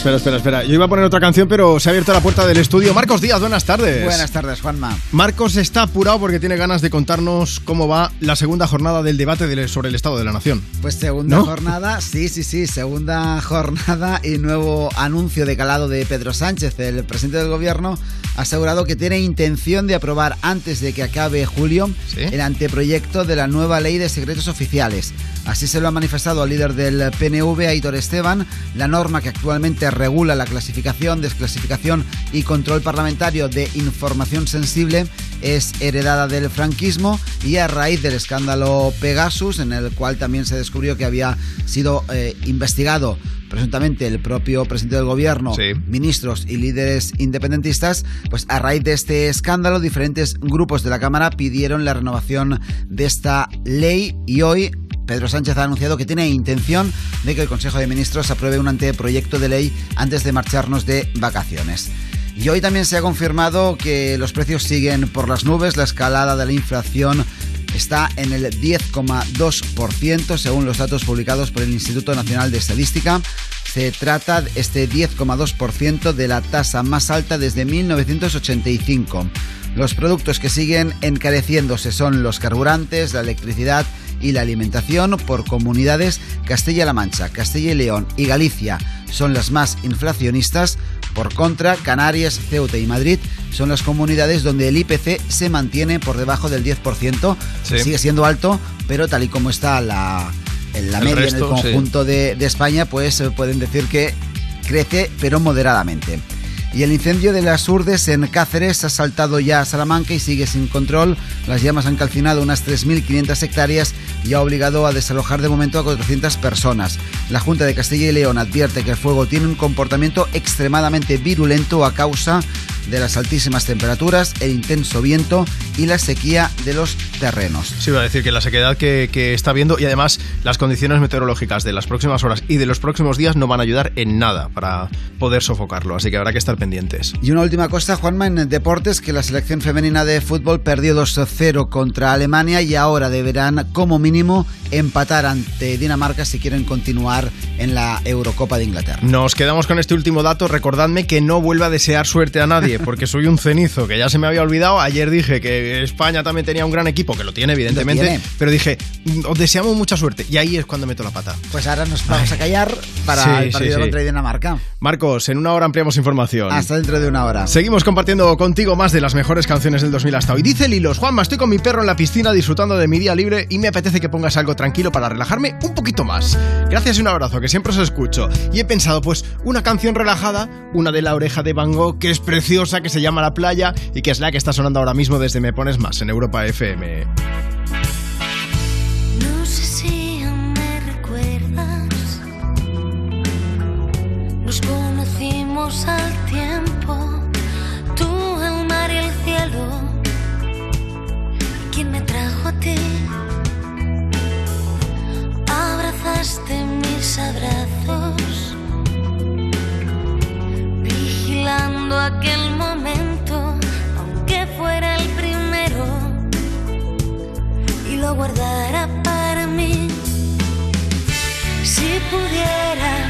Espera, espera, espera. Yo iba a poner otra canción, pero se ha abierto la puerta del estudio. Marcos Díaz, buenas tardes. Buenas tardes, Juanma. Marcos está apurado porque tiene ganas de contarnos cómo va la segunda jornada del debate sobre el Estado de la Nación. Pues segunda ¿No? jornada, sí, sí, sí, segunda jornada y nuevo anuncio de calado de Pedro Sánchez, el presidente del gobierno, ha asegurado que tiene intención de aprobar antes de que acabe julio el anteproyecto de la nueva ley de secretos oficiales. Así se lo ha manifestado al líder del PNV, Aitor Esteban, la norma que actualmente regula la clasificación, desclasificación y control parlamentario de información sensible es heredada del franquismo y a raíz del escándalo Pegasus, en el cual también se descubrió que había sido eh, investigado presuntamente el propio presidente del gobierno, ministros y líderes independentistas, pues a raíz de este escándalo diferentes grupos de la Cámara pidieron la renovación de esta ley y hoy Pedro Sánchez ha anunciado que tiene intención de que el Consejo de Ministros apruebe un anteproyecto de ley antes de marcharnos de vacaciones. Y hoy también se ha confirmado que los precios siguen por las nubes, la escalada de la inflación está en el 10,2% según los datos publicados por el Instituto Nacional de Estadística. Se trata de este 10,2% de la tasa más alta desde 1985. Los productos que siguen encareciéndose son los carburantes, la electricidad y la alimentación por comunidades Castilla-La Mancha, Castilla y León y Galicia son las más inflacionistas. Por contra, Canarias, Ceuta y Madrid son las comunidades donde el IPC se mantiene por debajo del 10%. Sí. Sigue siendo alto, pero tal y como está la, en la El media resto, en el sí. conjunto de, de España, pues eh, pueden decir que crece, pero moderadamente. Y el incendio de las Urdes en Cáceres ha saltado ya a Salamanca y sigue sin control. Las llamas han calcinado unas 3.500 hectáreas y ha obligado a desalojar de momento a 400 personas. La Junta de Castilla y León advierte que el fuego tiene un comportamiento extremadamente virulento a causa de las altísimas temperaturas, el intenso viento y la sequía de los terrenos. Sí, iba a decir que la sequedad que, que está viendo y además las condiciones meteorológicas de las próximas horas y de los próximos días no van a ayudar en nada para poder sofocarlo, así que habrá que estar pendientes. Y una última cosa, Juanma, en deportes, que la selección femenina de fútbol perdió 2-0 contra Alemania y ahora deberán como mínimo empatar ante Dinamarca si quieren continuar en la Eurocopa de Inglaterra. Nos quedamos con este último dato. Recordadme que no vuelva a desear suerte a nadie, porque soy un cenizo, que ya se me había olvidado. Ayer dije que España también tenía un gran equipo, que lo tiene, evidentemente, Lo tiene. pero dije, "Mm, os deseamos mucha suerte. Y ahí es cuando meto la pata. Pues ahora nos vamos a callar para Sí, el partido sí, sí. contra Dinamarca. Marcos, en una hora ampliamos información. Hasta dentro de una hora. Seguimos compartiendo contigo más de las mejores canciones del 2000 hasta hoy. Dice Lilos, Juanma, estoy con mi perro en la piscina disfrutando de mi día libre y me apetece que pongas algo tranquilo para relajarme un poquito más. Gracias y un abrazo, que siempre os escucho. Y he pensado, pues, una canción relajada, una de la oreja de Van Gogh, que es preciosa, que se llama La Playa y que es la que está sonando ahora mismo desde Me Pones Más en Europa FM. No sé si aún me recuerdas. Nos conocimos al Abrazaste mis abrazos. Vigilando aquel momento, aunque fuera el primero y lo guardara para mí. Si pudiera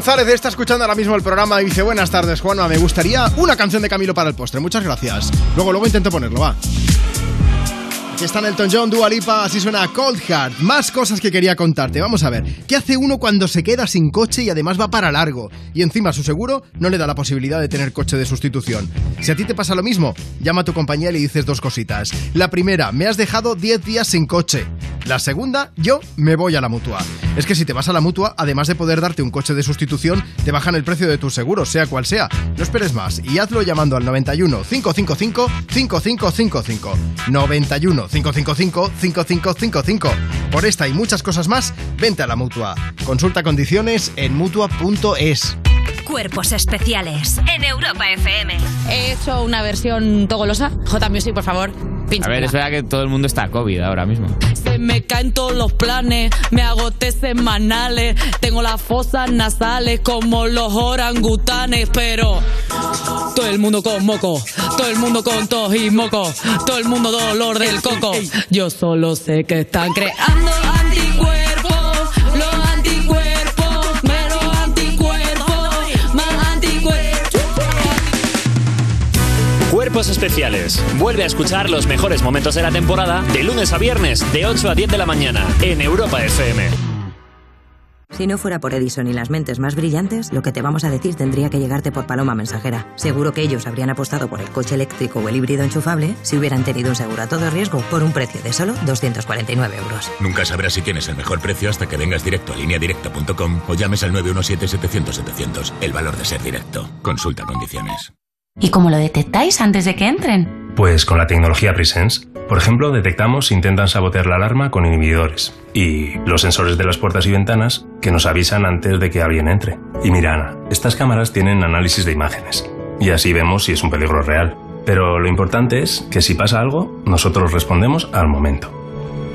González está escuchando ahora mismo el programa y dice buenas tardes Juanma, me gustaría una canción de Camilo para el postre, muchas gracias. Luego, luego intento ponerlo, va. Aquí está Elton John, Dua Lipa, así suena Cold Heart. Más cosas que quería contarte. Vamos a ver, ¿qué hace uno cuando se queda sin coche y además va para largo? Y encima su seguro no le da la posibilidad de tener coche de sustitución. Si a ti te pasa lo mismo, llama a tu compañía y le dices dos cositas. La primera, me has dejado 10 días sin coche. La segunda, yo me voy a la mutua. Es que si te vas a la mutua, además de poder darte un coche de sustitución, te bajan el precio de tus seguros, sea cual sea. No esperes más y hazlo llamando al 91 555 5555. 91 555 5555. Por esta y muchas cosas más, vente a la mutua. Consulta condiciones en mutua.es. Cuerpos especiales en Europa FM. He hecho una versión togolosa. J Music, por favor. A ver, es verdad que todo el mundo está COVID ahora mismo. Se me caen todos los planes, me agoté semanales, tengo las fosas nasales como los orangutanes, pero todo el mundo con moco, todo el mundo con tos y moco, todo el mundo dolor del coco. Yo solo sé que están creando Especiales. Vuelve a escuchar los mejores momentos de la temporada de lunes a viernes de 8 a 10 de la mañana en Europa FM. Si no fuera por Edison y las mentes más brillantes, lo que te vamos a decir tendría que llegarte por Paloma Mensajera. Seguro que ellos habrían apostado por el coche eléctrico o el híbrido enchufable si hubieran tenido un seguro a todo riesgo por un precio de solo 249 euros. Nunca sabrás si tienes el mejor precio hasta que vengas directo a lineadirecta.com o llames al 917-700-700. El valor de ser directo. Consulta condiciones. ¿Y cómo lo detectáis antes de que entren? Pues con la tecnología Presence. Por ejemplo, detectamos si intentan sabotear la alarma con inhibidores. Y los sensores de las puertas y ventanas que nos avisan antes de que alguien entre. Y mira, Ana, estas cámaras tienen análisis de imágenes. Y así vemos si es un peligro real. Pero lo importante es que si pasa algo, nosotros respondemos al momento.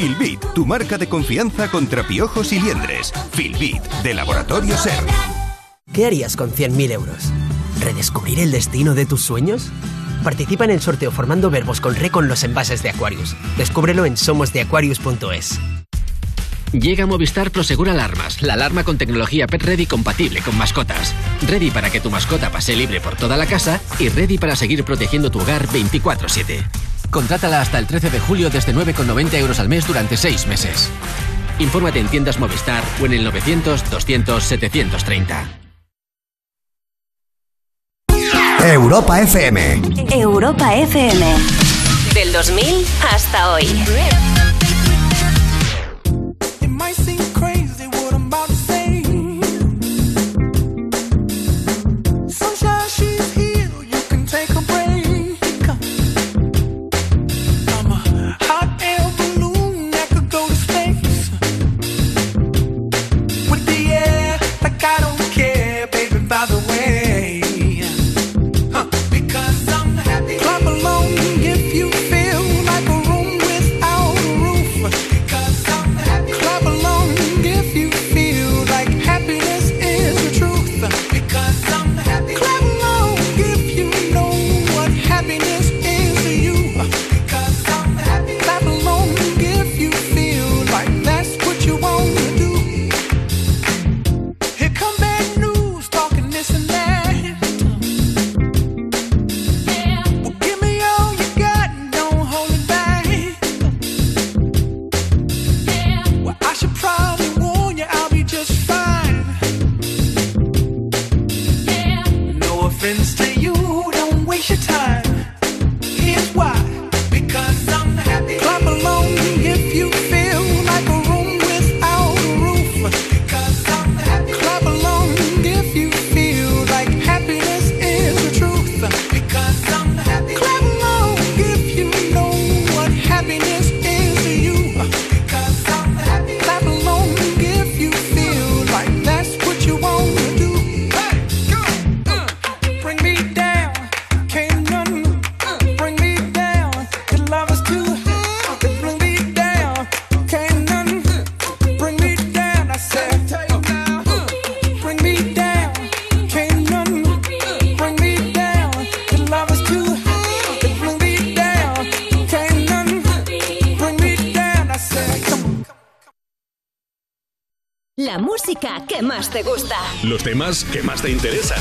Filbit, tu marca de confianza contra piojos y liendres. Filbit, de Laboratorio Ser. ¿Qué harías con 100.000 euros? ¿Redescubrir el destino de tus sueños? Participa en el sorteo formando verbos con re con los envases de Aquarius. Descúbrelo en somosdeaquarius.es. Llega Movistar Prosegur Alarmas, la alarma con tecnología Pet Ready compatible con mascotas. Ready para que tu mascota pase libre por toda la casa y ready para seguir protegiendo tu hogar 24-7. Contrátala hasta el 13 de julio desde 9,90 euros al mes durante 6 meses. Infórmate en tiendas Movistar o en el 900-200-730. Europa FM. Europa FM. Del 2000 hasta hoy. Te gusta. Los temas que más te interesan.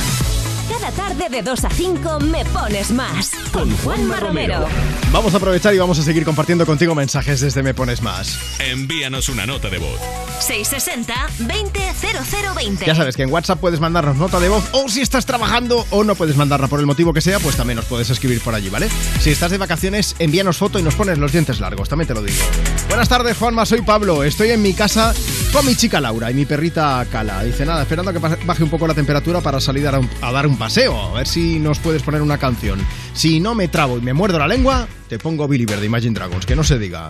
Cada tarde de 2 a 5 me pones más. Con Juanma Romero. Vamos a aprovechar y vamos a seguir compartiendo contigo mensajes desde Me Pones Más. Envíanos una nota de voz. 660-200020. Ya sabes que en WhatsApp puedes mandarnos nota de voz o si estás trabajando o no puedes mandarla por el motivo que sea, pues también nos puedes escribir por allí, ¿vale? Si estás de vacaciones, envíanos foto y nos pones los dientes largos, también te lo digo. Buenas tardes, Juanma, soy Pablo. Estoy en mi casa con mi chica Laura y mi perrita Cala. Dice nada, esperando a que baje un poco la temperatura para salir a, a dar un paseo. A ver si nos puedes poner una canción. Si no me trabo y me muerdo la lengua, te pongo Billy Bird de Imagine Dragons, que no se diga.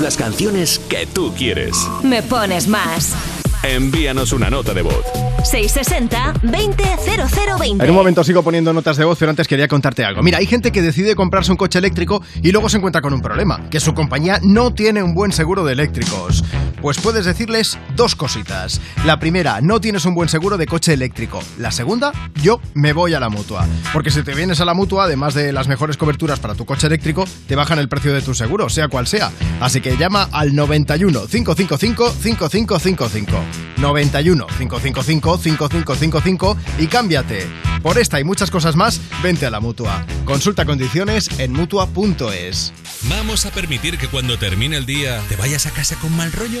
Ponemos las canciones que tú quieres. Me pones más. Envíanos una nota de voz. 660-200020. En un momento sigo poniendo notas de voz, pero antes quería contarte algo. Mira, hay gente que decide comprarse un coche eléctrico y luego se encuentra con un problema, que su compañía no tiene un buen seguro de eléctricos. Pues puedes decirles dos cositas. La primera, no tienes un buen seguro de coche eléctrico. La segunda, yo me voy a la mutua. Porque si te vienes a la mutua, además de las mejores coberturas para tu coche eléctrico, te bajan el precio de tu seguro, sea cual sea. Así que llama al 91 555 5555. 91 555 5555 y cámbiate. Por esta y muchas cosas más, vente a la mutua. Consulta condiciones en mutua.es. ¿Vamos a permitir que cuando termine el día te vayas a casa con mal rollo?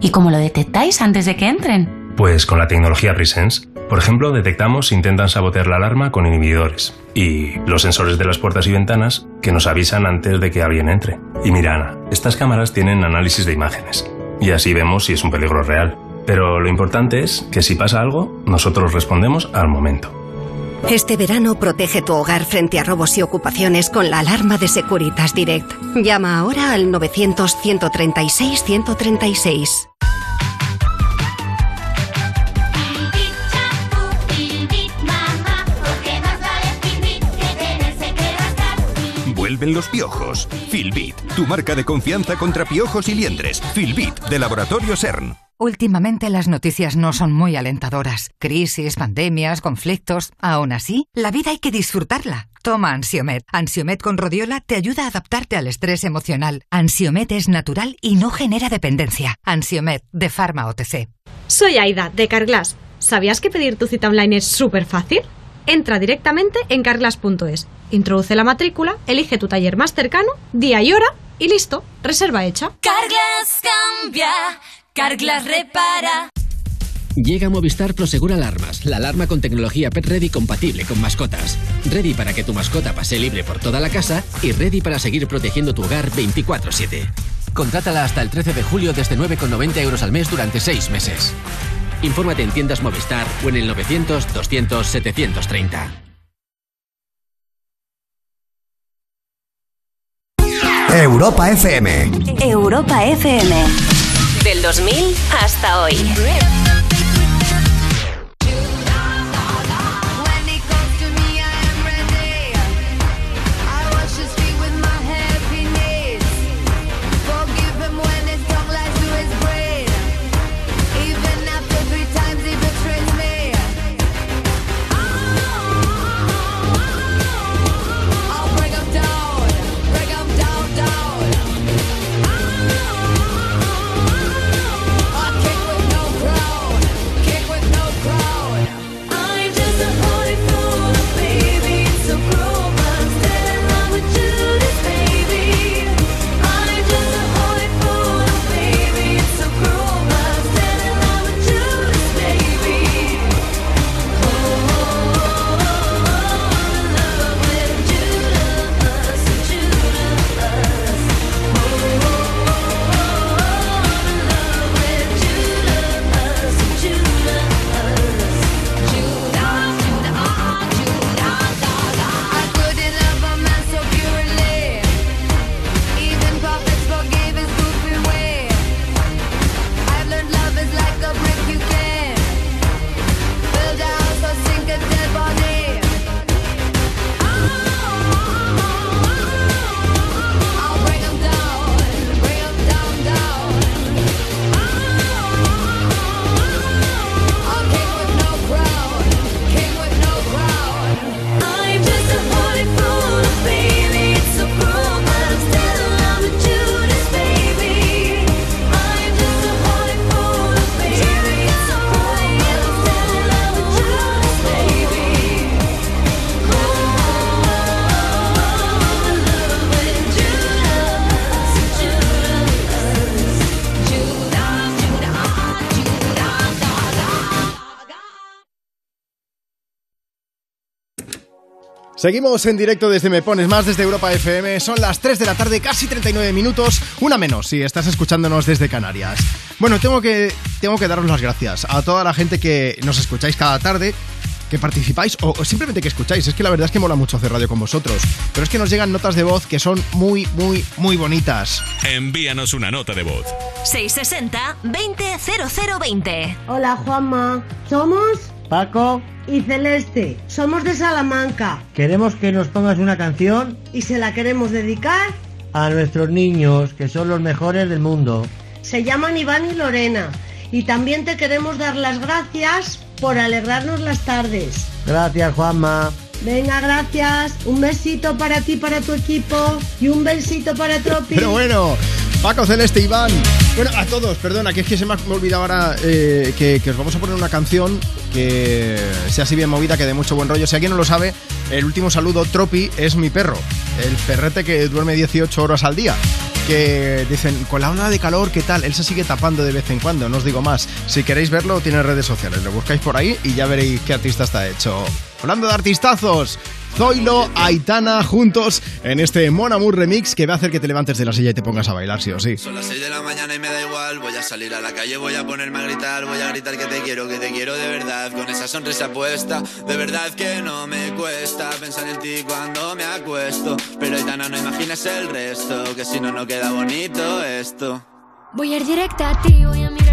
¿Y cómo lo detectáis antes de que entren? Pues con la tecnología Presence. Por ejemplo, detectamos si intentan sabotear la alarma con inhibidores. Y los sensores de las puertas y ventanas que nos avisan antes de que alguien entre. Y mira, Ana, estas cámaras tienen análisis de imágenes. Y así vemos si es un peligro real. Pero lo importante es que si pasa algo, nosotros respondemos al momento. Este verano protege tu hogar frente a robos y ocupaciones con la alarma de Securitas Direct. Llama ahora al 900-136-136. Vuelven los piojos. Filbit, tu marca de confianza contra piojos y liendres. Filbit, de Laboratorio CERN. Últimamente las noticias no son muy alentadoras. Crisis, pandemias, conflictos. Aún así, la vida hay que disfrutarla. Toma Ansiomet. Ansiomet con rodiola te ayuda a adaptarte al estrés emocional. Ansiomet es natural y no genera dependencia. Ansiomet de Pharma OTC. Soy Aida, de Carglass. ¿Sabías que pedir tu cita online es súper fácil? Entra directamente en carglass.es, introduce la matrícula, elige tu taller más cercano, día y hora y listo, reserva hecha. Carglass cambia, Carglass repara. Llega Movistar Prosegur Alarmas, la alarma con tecnología Pet Ready compatible con mascotas. Ready para que tu mascota pase libre por toda la casa y ready para seguir protegiendo tu hogar 24/7. Contrátala hasta el 13 de julio desde 9,90 euros al mes durante 6 meses. Infórmate en tiendas Movistar o en el 900 200 730. Europa FM. Europa FM. Del 2000 hasta hoy. Seguimos en directo desde Me Pones Más, desde Europa FM. Son las 3 de la tarde, casi 39 minutos, una menos si estás escuchándonos desde Canarias. Bueno, tengo que, tengo que daros las gracias a toda la gente que nos escucháis cada tarde, que participáis o, o simplemente que escucháis. Es que la verdad es que mola mucho hacer radio con vosotros. Pero es que nos llegan notas de voz que son muy, muy, muy bonitas. Envíanos una nota de voz. 660-200020. Hola Juanma, somos Paco y Celeste. Somos de Salamanca Queremos que nos pongas una canción y se la queremos dedicar. a nuestros niños, que son los mejores del mundo. Se llaman Iván y Lorena. Y también te queremos dar las gracias por alegrarnos las tardes. Gracias, Juanma. Venga, gracias. Un besito para ti, para tu equipo. Y un besito para Tropi. Pero bueno, Paco Celeste, Iván. Bueno, a todos, perdona, que es que se me ha olvidado ahora eh, que, que os vamos a poner una canción que sea así bien movida, que de mucho buen rollo. Si alguien no lo sabe, el último saludo, Tropi, es mi perro. El perrete que duerme 18 horas al día. Que dicen, con la onda de calor, ¿qué tal? Él se sigue tapando de vez en cuando, no os digo más. Si queréis verlo, tiene redes sociales. Lo buscáis por ahí y ya veréis qué artista está hecho. Hablando de artistazos, Zoilo, Aitana, juntos en este Mon Amour remix que va a hacer que te levantes de la silla y te pongas a bailar, sí o sí. Son las 6 de la mañana y me da igual. Voy a salir a la calle, voy a ponerme a gritar. Voy a gritar que te quiero, que te quiero de verdad. Con esa sonrisa puesta, de verdad que no me cuesta pensar en ti cuando me acuesto. Pero Aitana, no imaginas el resto, que si no, no queda bonito esto. Voy a ir directa a ti, voy a mirarte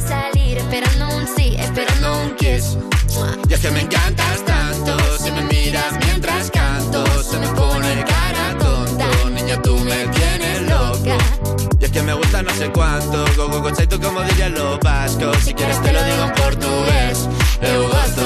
salir, esperando un sí, esperando un kiss. Y es que me encantas tanto, si me miras mientras canto, se me pone cara tonta. Niña, tú me tienes loca. Y es que me gusta no sé cuánto, go go go tú como dirían los vascos. Si quieres te lo digo en portugués, eu gosto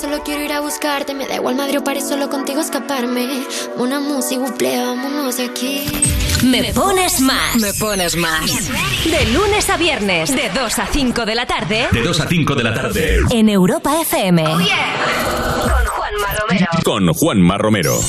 Solo quiero ir a buscarte. Me da igual Madrid o París, solo contigo escaparme. Una música, buple, vámonos de aquí. Me pones más. Me pones más. De lunes a viernes, de 2 a 5 de la tarde. De 2 a 5 de la tarde. En Europa FM. Con Juanma Romero. Con Juanma Romero.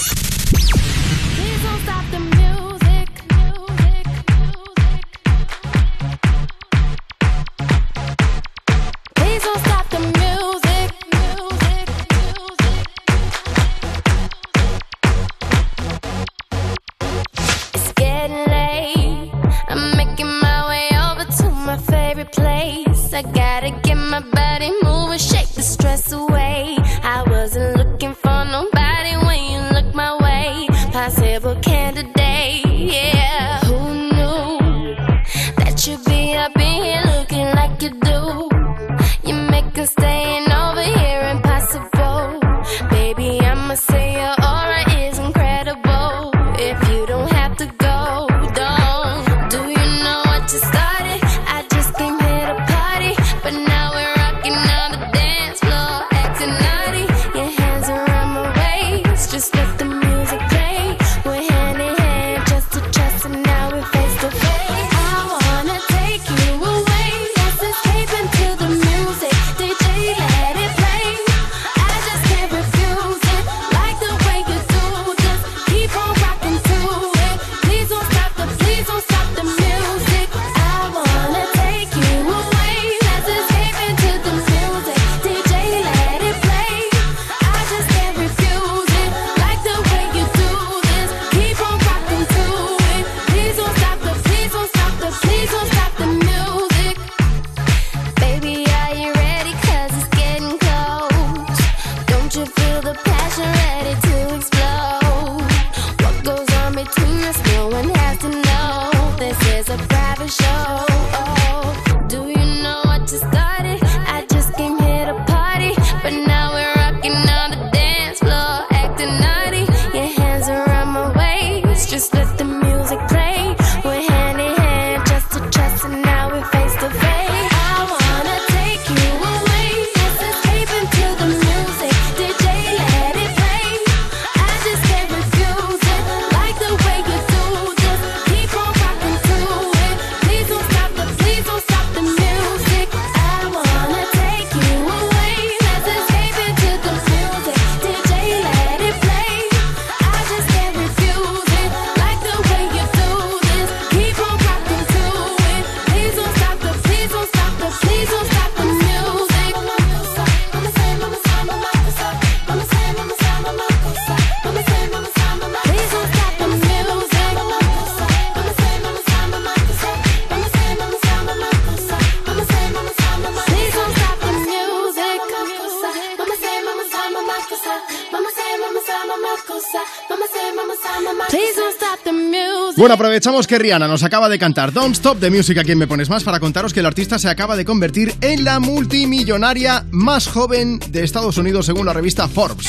Que Rihanna nos acaba de cantar Don't Stop the Music aquí en Me Pones Más para contaros que el artista se acaba de convertir en la multimillonaria más joven de Estados Unidos según la revista Forbes.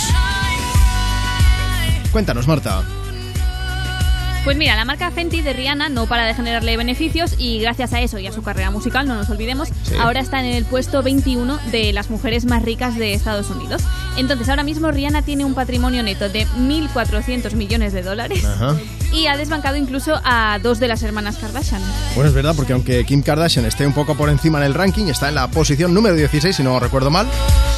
Cuéntanos, Marta. Pues mira, la marca Fenty de Rihanna no para de generarle beneficios y gracias a eso y a su carrera musical, no nos olvidemos, Sí. ahora está en el puesto 21 de las mujeres más ricas de Estados Unidos. Entonces, ahora mismo Rihanna tiene un patrimonio neto de 1.400 millones de dólares Ajá. Y ha desbancado incluso a dos de las hermanas Kardashian. Bueno, es verdad, porque aunque Kim Kardashian esté un poco por encima en el ranking, está en la posición número 16, si no recuerdo mal.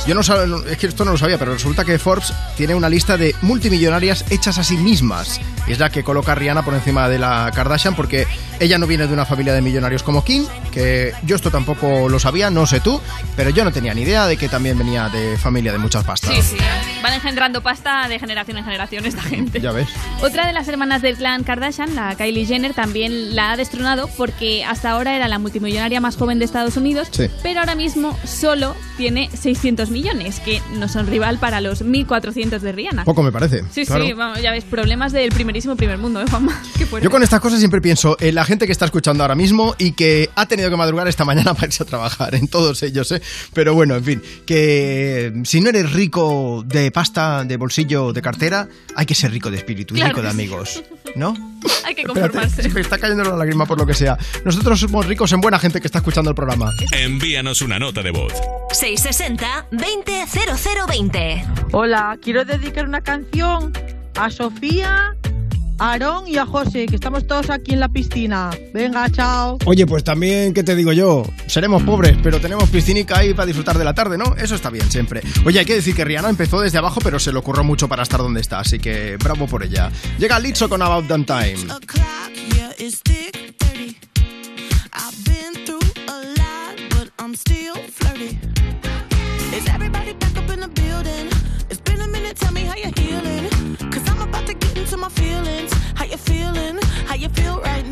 Yo no sabía, es que esto no lo sabía, pero resulta que Forbes tiene una lista de multimillonarias hechas a sí mismas. Es la que coloca a Rihanna por encima de la Kardashian, porque ella no viene de una familia de millonarios como Kim, que yo esto tampoco lo sabía, no sé tú, pero yo no tenía ni idea de que también venía de familia de muchas pastas. Sí, sí, van engendrando pasta de generación en generación esta gente. Ya ves. Otra de las hermanas del clan Kardashian, la Kylie Jenner, también la ha destronado porque hasta ahora era la multimillonaria más joven de Estados Unidos, Sí. pero ahora mismo solo tiene 600 millones, que no son rival para los 1.400 de Rihanna. Poco me parece. Sí, claro. sí, vamos, ya ves, problemas del primerísimo primer mundo, ¿eh, Juanma? Qué fuerte. Yo con estas cosas siempre pienso en la gente que está escuchando ahora mismo y que ha tenido que madrugar esta mañana para irse a trabajar, en todos ellos, ¿eh? Pero bueno, en fin, que si no eres rico de pasta, de bolsillo, de cartera, hay que ser rico de espíritu y Claro rico de amigos, ¿no? Hay que Espérate, conformarse. me está cayendo la lágrima por lo que sea. Nosotros somos ricos en buena gente que está escuchando el programa. Envíanos una nota de voz. 660 20 0020. Hola, quiero dedicar una canción a Sofía, a Aarón y a José, que estamos todos aquí en la piscina. Venga, chao. Oye, pues también, ¿qué te digo yo? Seremos pobres, pero tenemos piscinica ahí para disfrutar de la tarde, ¿no? Eso está bien siempre. Oye, hay que decir que Rihanna empezó desde abajo, pero se le ocurrió mucho para estar donde está, así que bravo por ella. Llega Lizzo con About Damn Time. A lot, but I'm still flirty. Is everybody back up in the building? It's been a minute, tell me how you're healing. Cause I'm about to get into my feelings. How you feeling? How you feel right now?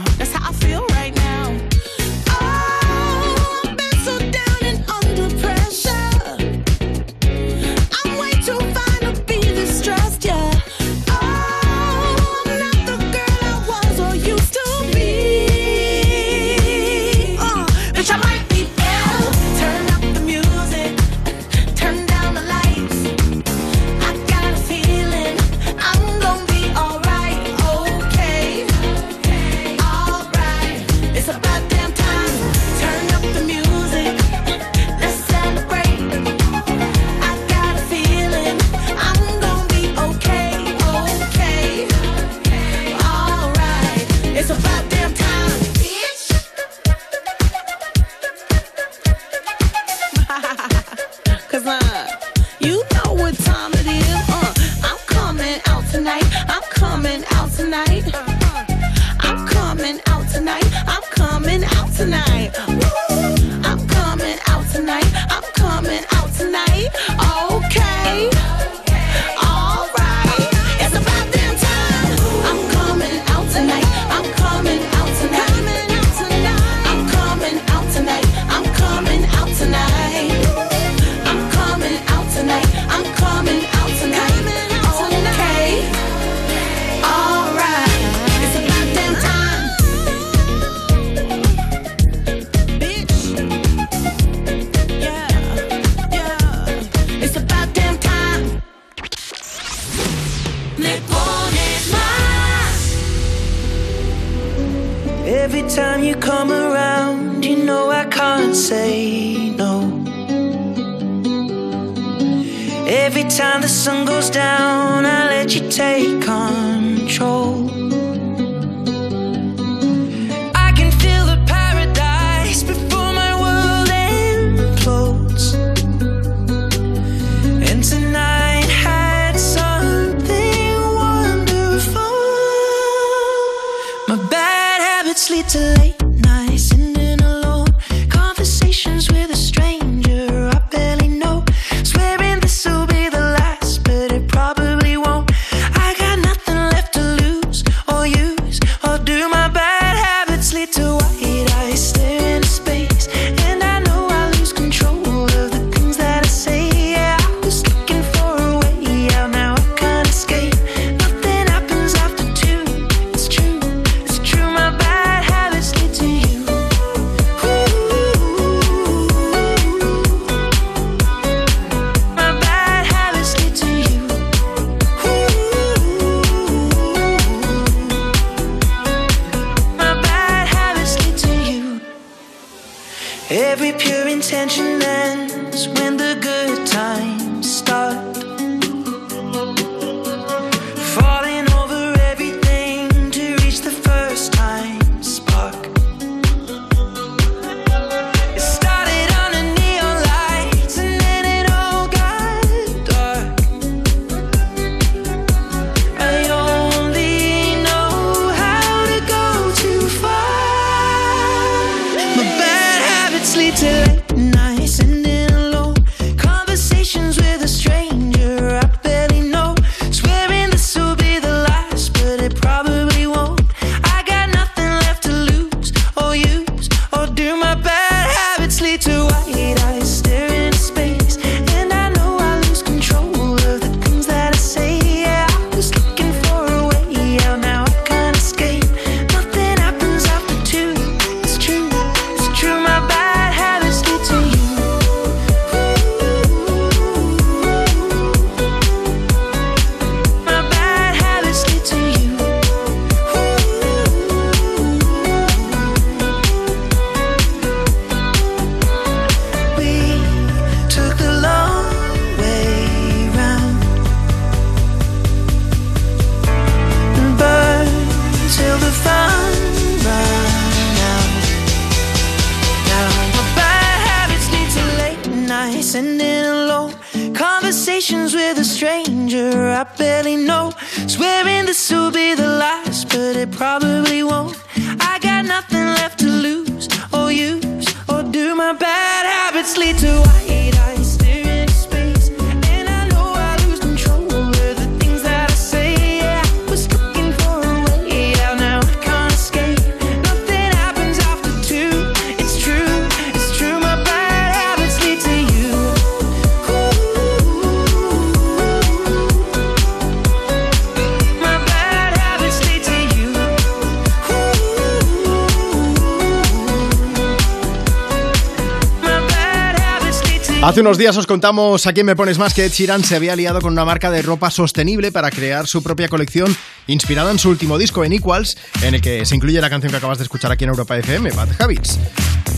Hace unos días os contamos a quién me pones más que Ed Sheeran se había aliado con una marca de ropa sostenible para crear su propia colección inspirada en su último disco, en Equals, en el que se incluye la canción que acabas de escuchar aquí en Europa FM, Bad Habits.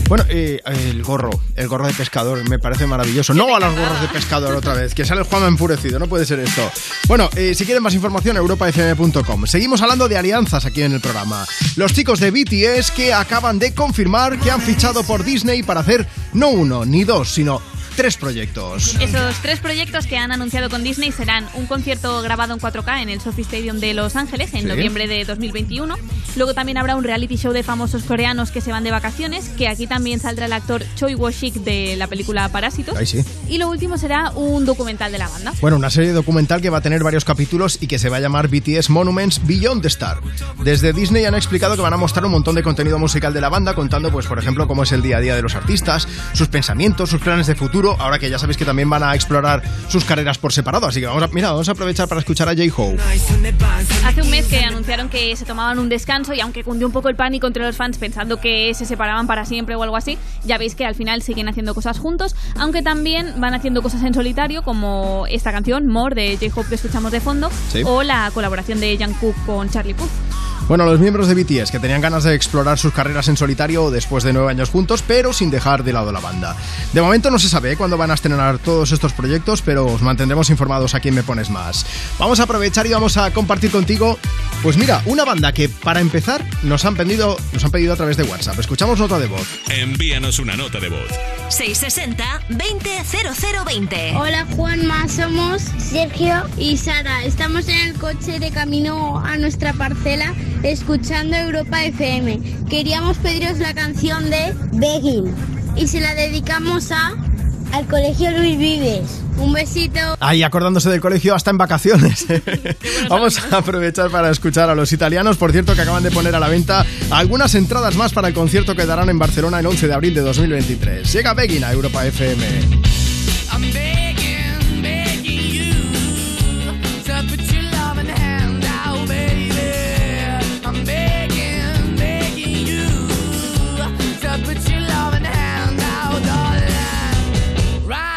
Bueno, eh, el gorro, el gorro de pescador, me parece maravilloso. No a los gorros de pescador otra vez, que sale el Juan enfurecido, no puede ser esto. Bueno, eh, si quieren más información, europafm.com. Seguimos hablando de alianzas aquí en el programa. Los chicos de BTS que acaban de confirmar que han fichado por Disney para hacer no uno ni dos, sino tres proyectos. Esos tres proyectos que han anunciado con Disney serán un concierto grabado en 4K en el Sophie Stadium de Los Ángeles en Sí. noviembre de 2021. Luego también habrá un reality show de famosos coreanos que se van de vacaciones, que aquí también saldrá el actor Choi Wo-shik de la película Parásitos. Ahí sí. Y lo último será un documental de la banda. Bueno, una serie documental que va a tener varios capítulos y que se va a llamar BTS Monuments Beyond the Star. Desde Disney han explicado que van a mostrar un montón de contenido musical de la banda, contando, pues, por ejemplo, cómo es el día a día de los artistas, sus pensamientos, sus planes de futuro, ahora que ya sabéis que también van a explorar sus carreras por separado. Así que vamos a, mira, vamos a aprovechar para escuchar a J-Hope. Hace un mes que anunciaron que se tomaban un descanso y aunque cundió un poco el pánico entre los fans pensando que se separaban para siempre o algo así, ya veis que al final siguen haciendo cosas juntos, aunque también van haciendo cosas en solitario como esta canción, More, de J-Hope que escuchamos de fondo, Sí. o la colaboración de Jungkook con Charlie Puth. Bueno, los miembros de BTS que tenían ganas de explorar sus carreras en solitario después de nueve años juntos, pero sin dejar de lado la banda. De momento no se sabe cuándo van a estrenar todos estos proyectos, pero os mantendremos informados aquí en Me Pones Más. Vamos a aprovechar y vamos a compartir contigo, pues mira, una banda que para empezar nos han pedido, nos han pedido a través de WhatsApp. Escuchamos nota de voz. Envíanos una nota de voz. 660-200020. Hola Juanma, somos Sergio y Sara. Estamos en el coche de camino a nuestra parcela escuchando Europa FM. Queríamos pediros la canción de Begging y se la dedicamos a al Colegio Luis Vives. Un besito. Ahí acordándose del colegio hasta en vacaciones. Vamos a aprovechar para escuchar a los italianos, por cierto, que acaban de poner a la venta algunas entradas más para el concierto que darán en Barcelona el 11 de abril de 2023. Llega Begging a Europa FM.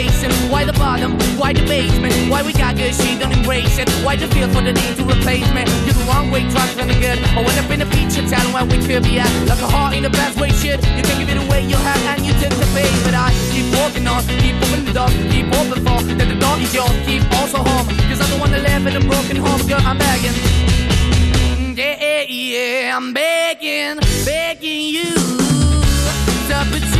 chasing, why the bottom, why the basement, why we got good, she don't embrace it. Why the feel for the need to replace me? You're the wrong way, trying to good. I went up in a feature town where we could be at. Like a heart in the best way, shit. You can give it away, you have, and you took the bait. But I keep walking on, keep opening the door, keep open for that the door is yours, keep also home. Cause I don't wanna live in a broken home, girl, I'm begging. Yeah, yeah, I'm begging, begging you to put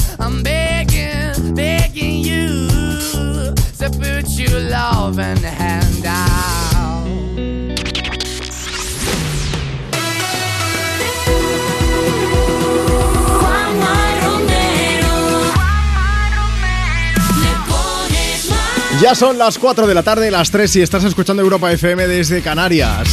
To put your loving hand out. Ya son las 4 de la tarde, las 3 y estás escuchando Europa FM desde Canarias.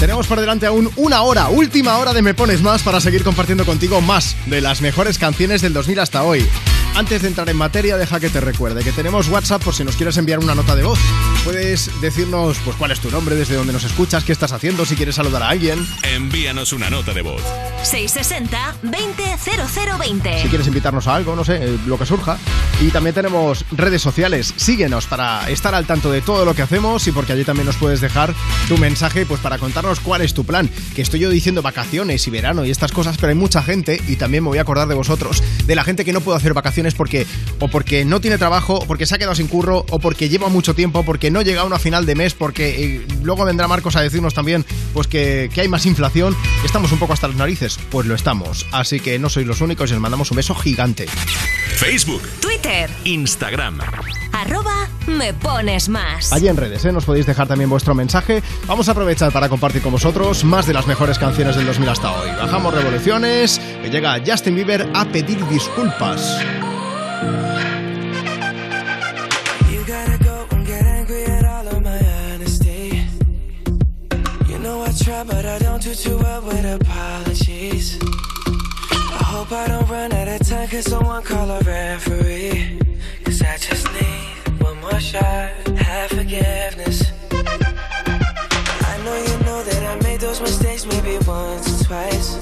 Tenemos por delante aún una hora, última hora de Me Pones Más para seguir compartiendo contigo más de las mejores canciones del 2000 hasta hoy. Antes de entrar en materia, deja que te recuerde que tenemos WhatsApp por si nos quieres enviar una nota de voz. Puedes decirnos pues cuál es tu nombre, desde dónde nos escuchas, qué estás haciendo, si quieres saludar a alguien. Envíanos una nota de voz. 660-200020. Si quieres invitarnos a algo, no sé, eh, lo que surja. Y también tenemos redes sociales. Síguenos para estar al tanto de todo lo que hacemos y porque allí también nos puedes dejar tu mensaje pues para contarnos cuál es tu plan. Que estoy yo diciendo vacaciones y verano y estas cosas, pero hay mucha gente y también me voy a acordar de vosotros, de la gente que no puede hacer vacaciones vacaciones porque o porque no tiene trabajo, o porque se ha quedado sin curro, o porque lleva mucho tiempo, porque no llega a una final de mes, porque eh, luego vendrá Marcos a decirnos también pues que, que hay más inflación, estamos un poco hasta las narices. Pues lo estamos. Así que no sois los únicos y les mandamos un beso gigante. Facebook, Twitter, Instagram. arroba me pones más. Allí en redes, ¿eh? nos podéis dejar también vuestro mensaje. Vamos a aprovechar para compartir con vosotros más de las mejores canciones del 2000 hasta hoy. Bajamos revoluciones, que llega Justin Bieber a pedir disculpas. But I don't do too well with apologies. I hope I don't run out of time, cause someone call a referee. Cause I just need one more shot, have forgiveness. I know you know that I made those mistakes maybe once or twice.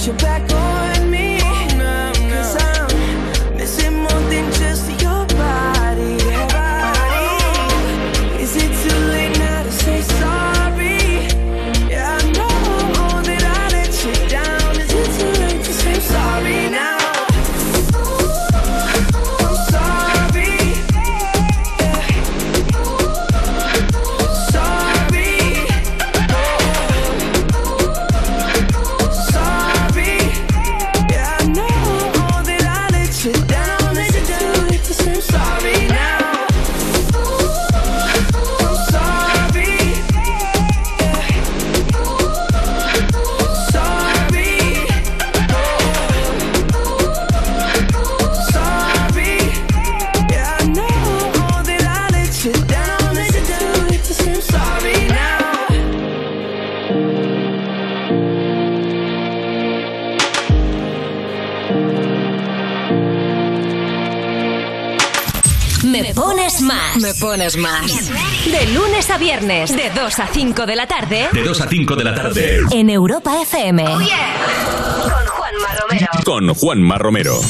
to get you back on Pones más. De lunes a viernes, de 2 a 5 de la tarde. De 2 a 5 de la tarde. En Europa FM. Con Juanma Romero. Con Juanma Romero.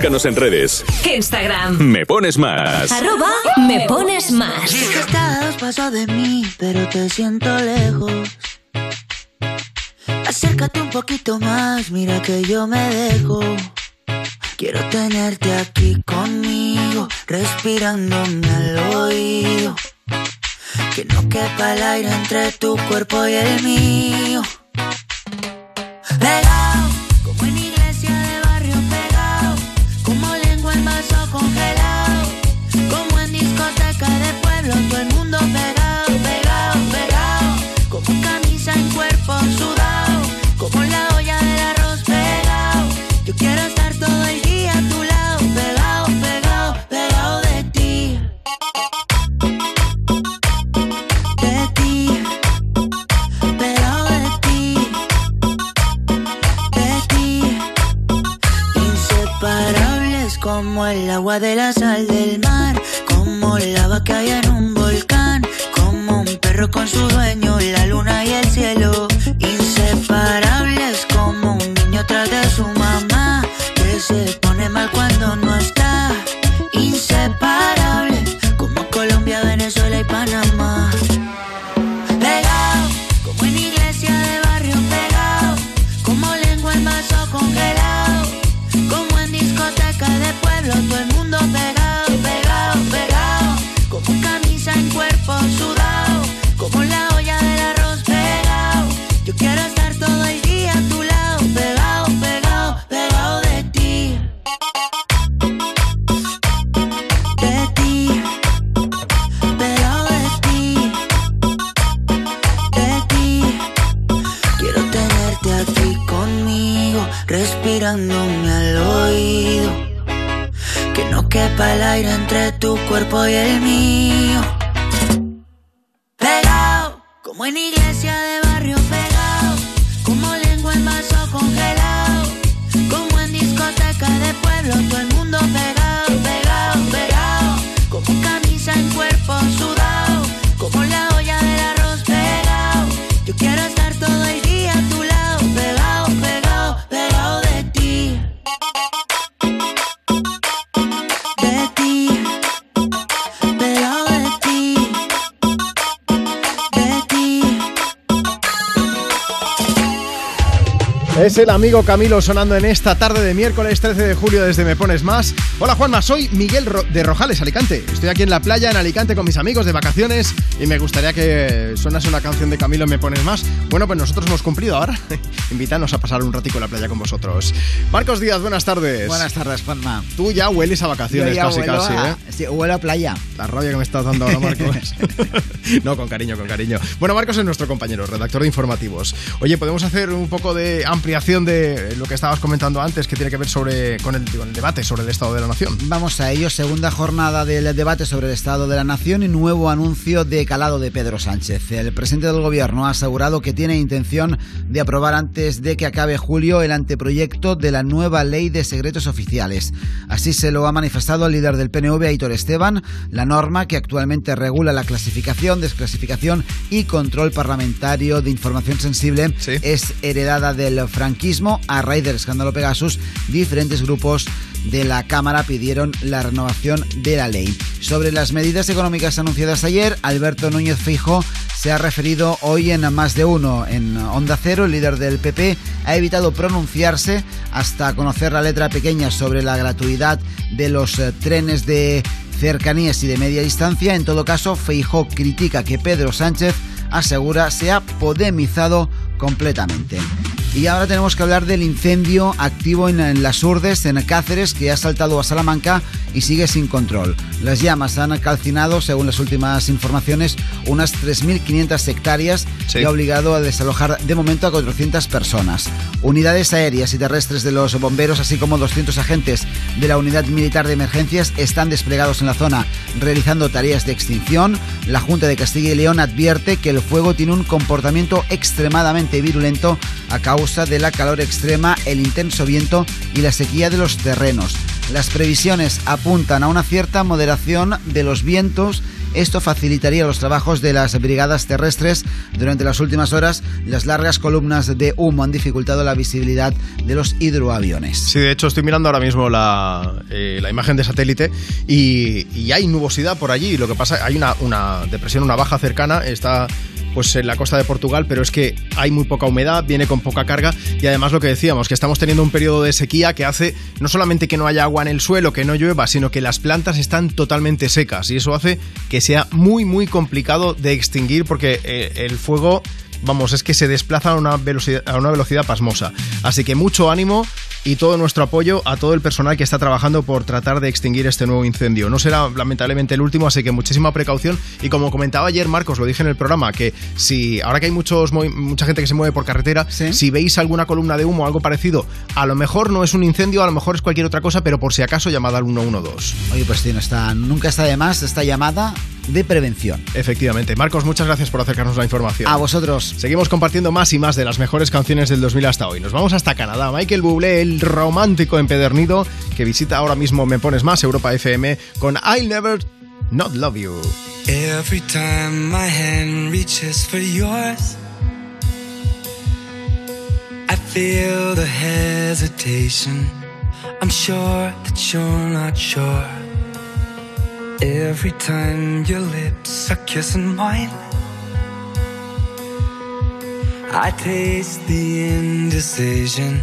Búscanos en redes. Instagram. Me pones más. Arroba me pones más. Estás a dos pasos de mí, pero te siento lejos. Acércate un poquito más, mira que yo me dejo. Quiero tenerte aquí conmigo, respirándome al oído. Que no quepa el aire entre tu cuerpo y el mío. Amigo Camilo sonando en esta tarde de miércoles 13 de julio desde Me Pones Más. Hola Juanma, soy Miguel Ro- de Rojales, Alicante. Estoy aquí en la playa en Alicante con mis amigos de vacaciones y me gustaría que sonase una canción de Camilo en Me Pones Más. Bueno, pues nosotros hemos cumplido ahora. Invítanos a pasar un ratico en la playa con vosotros. Marcos Díaz, buenas tardes. Buenas tardes, Juanma. Tú ya hueles a vacaciones Yo ya casi, casi, a- ¿eh? Sí, huelo a playa. La rabia que me estás dando ahora, Marcos. no, con cariño, con cariño. Bueno, Marcos es nuestro compañero, redactor de informativos. Oye, podemos hacer un poco de ampliación de lo que estabas comentando antes, que tiene que ver sobre con el, con el debate sobre el Estado de la Nación. Vamos a ello, segunda jornada del debate sobre el Estado de la Nación y nuevo anuncio de calado de Pedro Sánchez. El presidente del gobierno ha asegurado que tiene intención de aprobar antes de que acabe julio el anteproyecto de la nueva ley de secretos oficiales. Así se lo ha manifestado el líder del PNV, Aitor Esteban, la norma que actualmente regula la clasificación, desclasificación y control parlamentario de información sensible es heredada del franquismo a raíz del escándalo Pegasus. Diferentes grupos de la Cámara pidieron la renovación de la ley. Sobre las medidas económicas anunciadas ayer, Alberto Núñez Fijo se ha referido hoy en más de uno. En Onda Cero, el líder del PP ha evitado pronunciarse hasta conocer la letra pequeña sobre la gratuidad de los eh, trenes de cercanías y de media distancia. En todo caso, Feijó critica que Pedro Sánchez asegura se ha podemizado completamente. Y ahora tenemos que hablar del incendio activo en, en Las Urdes, en Cáceres, que ha saltado a Salamanca y sigue sin control. Las llamas han calcinado, según las últimas informaciones, unas 3.500 hectáreas y ha obligado a desalojar de momento a 400 personas. Unidades aéreas y terrestres de los bomberos, así como 200 agentes de la Unidad Militar de Emergencias, están desplegados en la zona realizando tareas de extinción. La Junta de Castilla y León advierte que el fuego tiene un comportamiento extremadamente virulento a causa de la calor extrema, el intenso viento y la sequía de los terrenos. Las previsiones apuntan a una cierta moderación de los vientos Esto facilitaría los trabajos de las brigadas terrestres. Durante las últimas horas, las largas columnas de humo han dificultado la visibilidad de los hidroaviones. Sí, de hecho estoy mirando ahora mismo la, eh, la imagen de satélite y, y hay nubosidad por allí. Lo que pasa, hay una, una depresión, una baja cercana, está pues en la costa de Portugal, pero es que hay muy poca humedad, viene con poca carga y además lo que decíamos, que estamos teniendo un periodo de sequía que hace no solamente que no haya agua en el suelo, que no llueva, sino que las plantas están totalmente secas y eso hace que sea muy muy complicado de extinguir porque eh, el fuego vamos, es que se desplaza a una velocidad, a una velocidad pasmosa. Así que mucho ánimo y todo nuestro apoyo a todo el personal que está trabajando por tratar de extinguir este nuevo incendio. No será lamentablemente el último, así que muchísima precaución. Y como comentaba ayer Marcos, lo dije en el programa, que si ahora que hay muchos mucha gente que se mueve por carretera, si veis alguna columna de humo o algo parecido, a lo mejor no es un incendio, a lo mejor es cualquier otra cosa, pero por si acaso llamad al 112. Oye, pues sí, no está, nunca está de más esta llamada de prevención. Efectivamente. Marcos, muchas gracias por acercarnos la información. A vosotros. Seguimos compartiendo más y más de las mejores canciones del 2000 hasta hoy. Nos vamos hasta Canadá. Michael Bublé, romántico empedernido, que visita ahora mismo Me Pones Más, Europa FM, con I'll Never Not Love You. Every time my hand reaches for yours, I feel the hesitation. I'm sure that you're not sure. Every time your lips are kissing mine, I taste the indecision.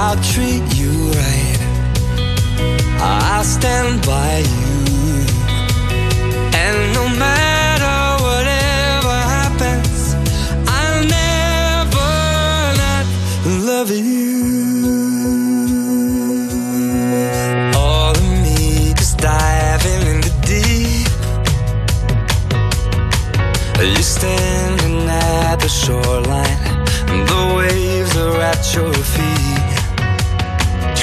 I'll treat you right. I'll stand by you. And no matter whatever happens, I'll never not love you. All of me is diving in the deep. You're standing at the shoreline,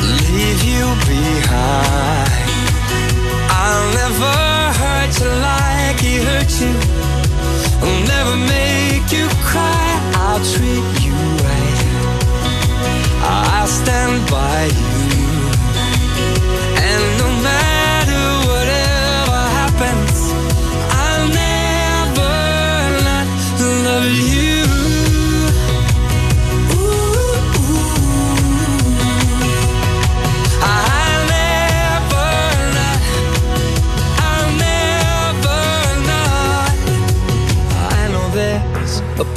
leave you behind. I'll never hurt you like he hurt you. I'll never make you cry. I'll treat you right. I'll stand by you.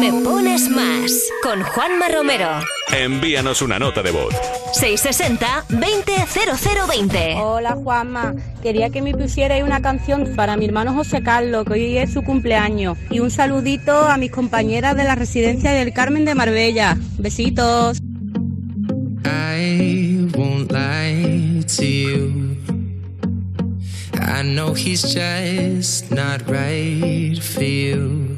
Me pones más con Juanma Romero. Envíanos una nota de voz. 660-200020. Hola Juanma, quería que me pusierais una canción para mi hermano José Carlos, que hoy es su cumpleaños. Y un saludito a mis compañeras de la residencia del Carmen de Marbella. Besitos. I won't lie to you. I know he's just not right for you.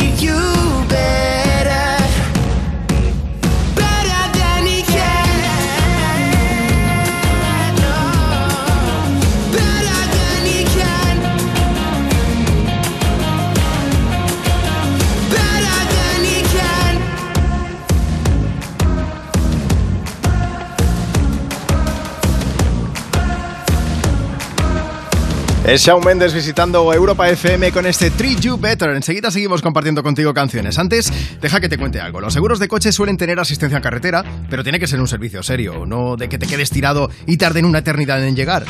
Es Shawn Mendes visitando Europa FM con este Treat You Better. Enseguida seguimos compartiendo contigo canciones. Antes, deja que te cuente algo. Los seguros de coche suelen tener asistencia en carretera, pero tiene que ser un servicio serio, no de que te quedes tirado y tarden una eternidad en llegar.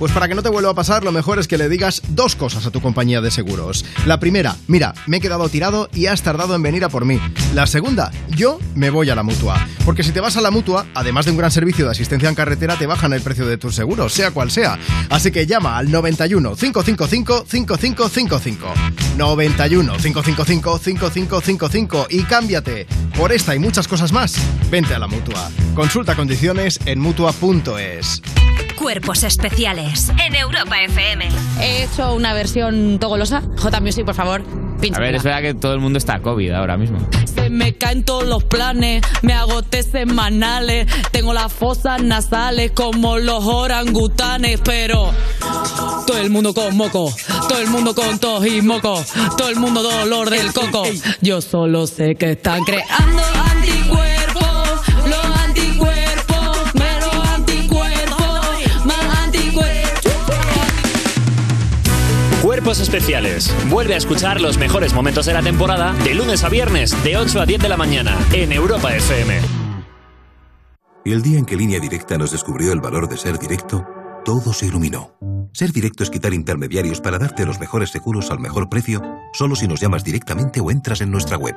Pues para que no te vuelva a pasar, lo mejor es que le digas dos cosas a tu compañía de seguros. La primera, mira, me he quedado tirado y has tardado en venir a por mí. La segunda, yo me voy a la mutua. Porque si te vas a la mutua, además de un gran servicio de asistencia en carretera, te bajan el precio de tus seguros, sea cual sea. Así que llama al 91 555 5555. 91 555 5555 y cámbiate. Por esta y muchas cosas más, vente a la mutua. Consulta condiciones en mutua.es. Cuerpos especiales en Europa FM. He hecho una versión togolosa. J Music, por favor. A ver, es verdad que todo el mundo está COVID ahora mismo. Se me caen todos los planes, me agoté semanales, tengo las fosas nasales como los orangutanes, pero todo el mundo con moco, todo el mundo con tos y moco, todo el mundo dolor del coco. Yo solo sé que están creando anticuerpos, los Especiales. Vuelve a escuchar los mejores momentos de la temporada de lunes a viernes de 8 a 10 de la mañana en Europa FM. El día en que Línea Directa nos descubrió el valor de ser directo, todo se iluminó. Ser directo es quitar intermediarios para darte los mejores seguros al mejor precio, solo si nos llamas directamente o entras en nuestra web.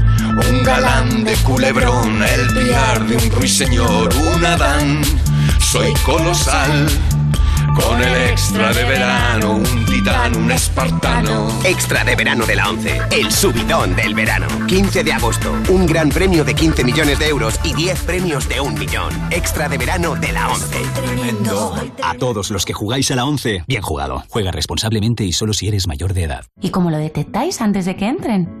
Un galán de culebrón, el piar de un ruiseñor, un Adán. Soy colosal, con el extra de verano, un titán, un espartano. Extra de verano de la 11, el subidón del verano. 15 de agosto, un gran premio de 15 millones de euros y 10 premios de un millón. Extra de verano de la 11. A todos los que jugáis a la 11, bien jugado. Juega responsablemente y solo si eres mayor de edad. ¿Y cómo lo detectáis antes de que entren?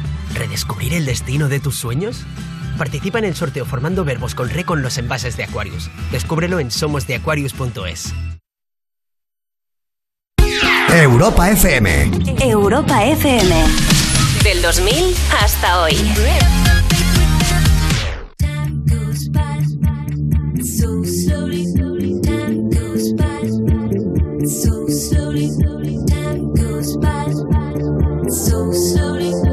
¿Redescubrir el destino de tus sueños? Participa en el sorteo formando verbos con re con los envases de Aquarius. Descúbrelo en somosdeaquarius.es. Europa FM. Europa FM. Del 2000 hasta hoy. So slowly,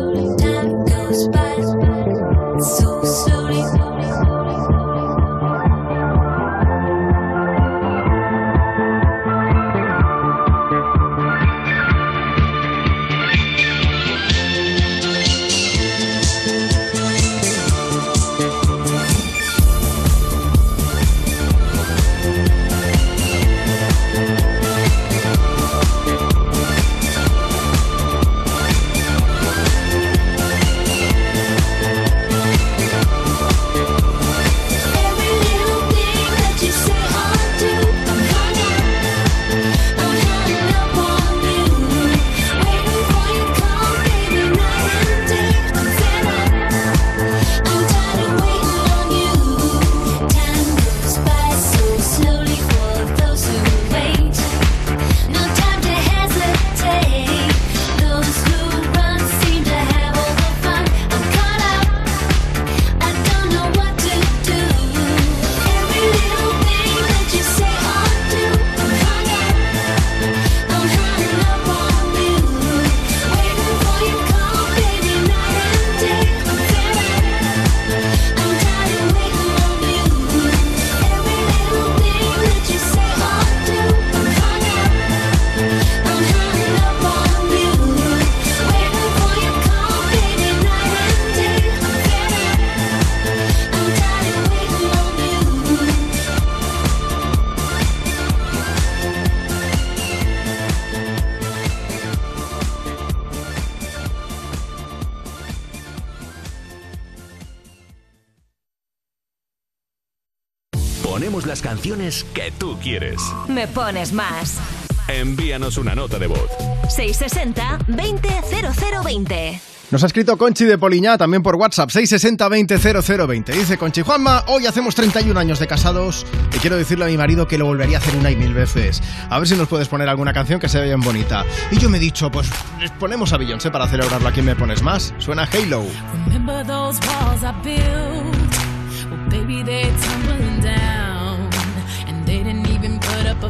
las canciones que tú quieres. Me pones más. Envíanos una nota de voz. 660 200020. Nos ha escrito Conchi de Poliñá también por WhatsApp 660-200020. Dice Conchi, Juanma, hoy hacemos 31 años de casados y quiero decirle a mi marido que lo volvería a hacer una y mil veces. A ver si nos puedes poner alguna canción que sea bien bonita. Y yo me he dicho, pues les ponemos a Beyoncé para celebrarlo. ¿A quién me pones más? Suena Halo. Remember those walls I built? Well, baby, they're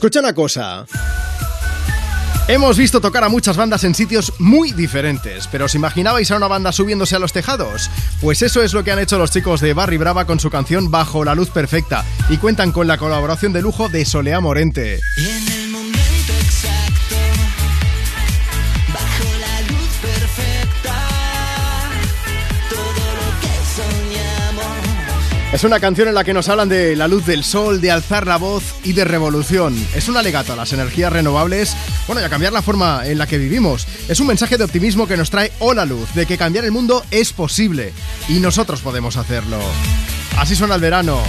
Escucha una cosa. Hemos visto tocar a muchas bandas en sitios muy diferentes, pero ¿os imaginabais a una banda subiéndose a los tejados? Pues eso es lo que han hecho los chicos de Barry Brava con su canción Bajo la Luz Perfecta y cuentan con la colaboración de lujo de Solea Morente. Es una canción en la que nos hablan de la luz del sol, de alzar la voz y de revolución. Es un alegato a las energías renovables, bueno, y a cambiar la forma en la que vivimos. Es un mensaje de optimismo que nos trae Hola Luz, de que cambiar el mundo es posible y nosotros podemos hacerlo. Así suena el verano.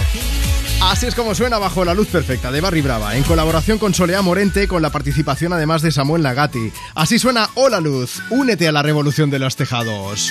Así es como suena Bajo la Luz Perfecta de Barry Brava, en colaboración con Solea Morente, con la participación además de Samuel Nagati. Así suena Hola Luz, únete a la revolución de los tejados.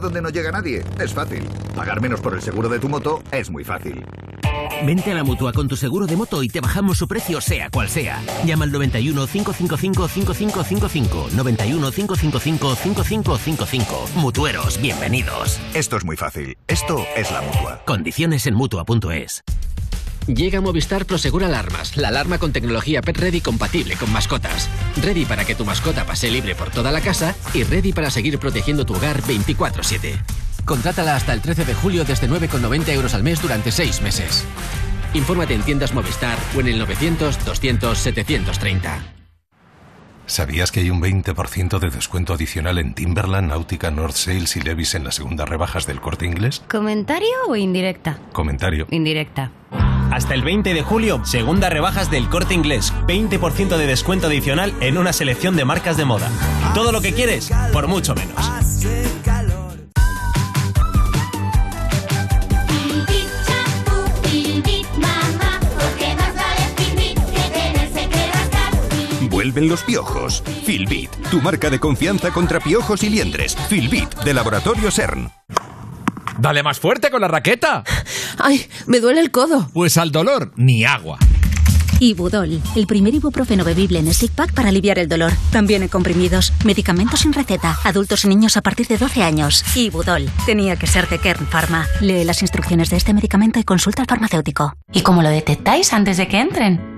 donde no llega nadie es fácil. Pagar menos por el seguro de tu moto es muy fácil. Vente a la mutua con tu seguro de moto y te bajamos su precio, sea cual sea. Llama al 91 555 5555. 91 555 5555. Mutueros, bienvenidos. Esto es muy fácil. Esto es la mutua. Condiciones en mutua.es. Llega Movistar Prosegur Alarmas, la alarma con tecnología Pet Ready compatible con mascotas. Ready para que tu mascota pase libre por toda la casa y ready para seguir protegiendo tu hogar 24-7. Contrátala hasta el 13 de julio desde 9,90 euros al mes durante 6 meses. Infórmate en tiendas Movistar o en el 900-200-730. ¿Sabías que hay un 20% de descuento adicional en Timberland, Náutica, North Sales y Levis en las segundas rebajas del corte inglés? ¿Comentario o indirecta? Comentario. Indirecta. Hasta el 20 de julio, segunda rebajas del corte inglés. 20% de descuento adicional en una selección de marcas de moda. Todo lo que quieres, por mucho menos. Vuelven los piojos. Filbit, tu marca de confianza contra piojos y liendres. Filbit, de Laboratorio CERN. Dale más fuerte con la raqueta. Ay, me duele el codo. Pues al dolor, ni agua. Ibudol, el primer ibuprofeno bebible en stick pack para aliviar el dolor. También en comprimidos, medicamentos sin receta, adultos y niños a partir de 12 años. Ibudol, tenía que ser de Kern Pharma. Lee las instrucciones de este medicamento y consulta al farmacéutico. ¿Y cómo lo detectáis antes de que entren?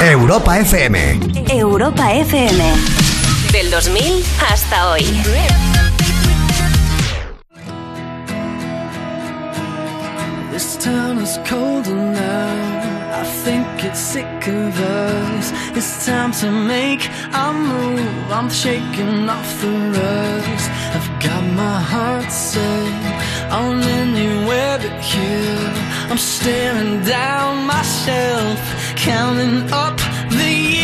Europa FM. Europa FM. Del 2000 hasta hoy. This town is colder now. I think it's sick of us. It's time to make a move. I'm shaking off the rust. I've got my heart set on anywhere but here. I'm staring down myself, counting up the years.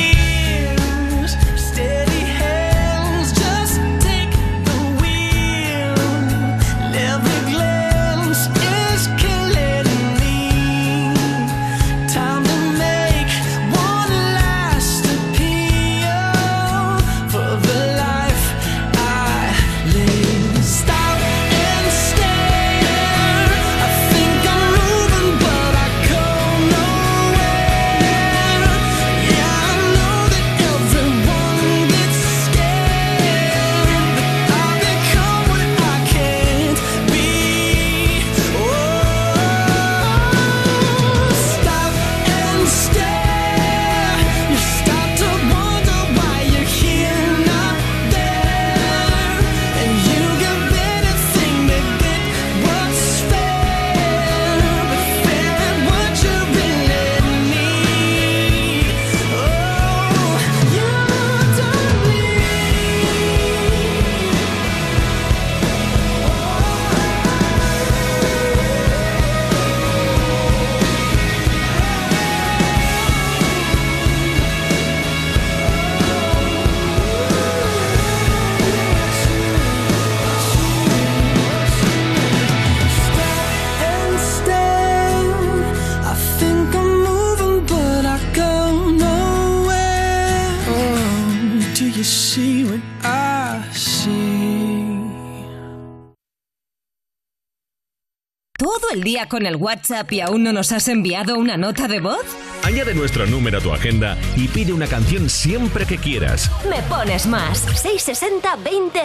¿Todo el día con el WhatsApp y aún no nos has enviado una nota de voz? Añade nuestro número a tu agenda y pide una canción siempre que quieras. Me pones más. 660 20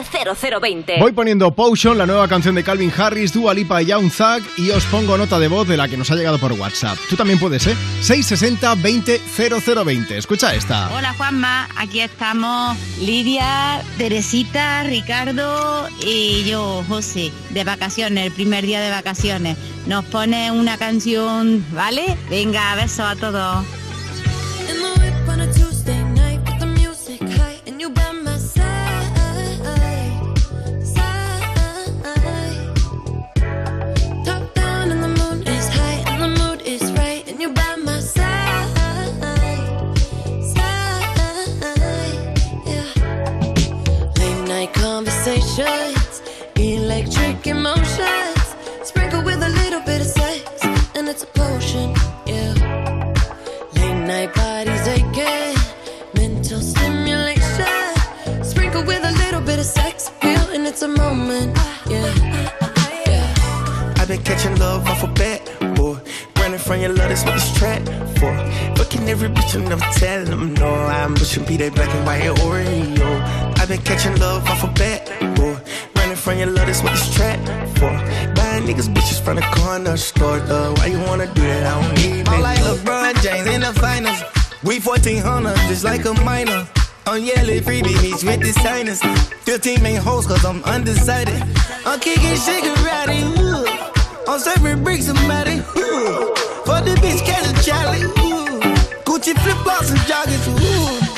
0020. Voy poniendo Potion, la nueva canción de Calvin Harris, Dua Lipa y Young Thug, y os pongo nota de voz de la que nos ha llegado por WhatsApp. Tú también puedes, ¿eh? 660 20 0020. Escucha esta. Hola Juanma, aquí estamos Lidia, Teresita, Ricardo y yo, José, de vacaciones, el primer día de vacaciones. Nos pone una canción, ¿vale? Venga, besos a todos. Corner store, though. Why you wanna do that? I don't need I'm like LeBron James in the finals. We 1400, just like a minor. I'm yelling freebie meets with the signers. 15 main hoes, cause I'm undecided. I'm kicking Shigarati, ooh. I'm serving bricks and matty, ooh. For the bitch, catch a Charlie, ooh. Gucci flip flops and joggers, ooh.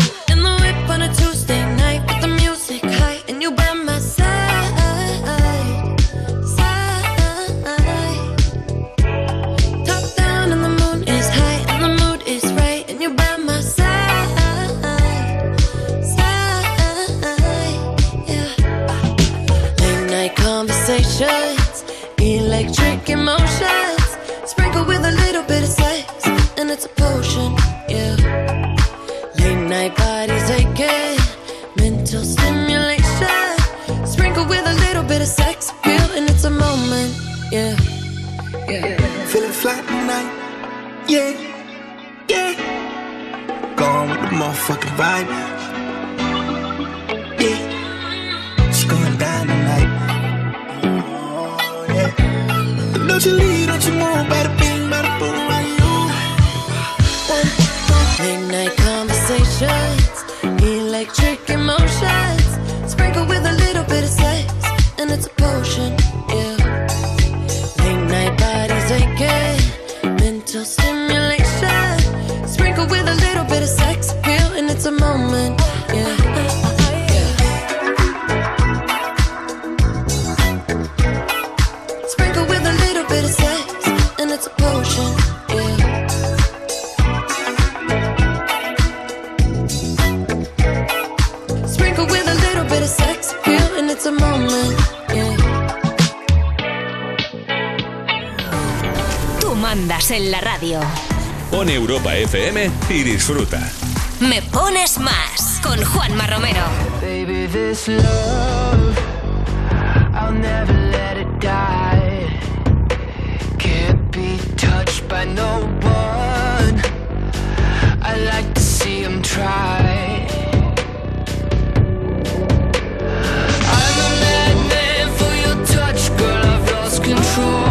FM y disfruta. Me pones más con Juanma Romero. Baby, this love, I'll never let it die. Can't be touched by no one. I like to see him try. I'm a madman for your touch, girl. I've lost control.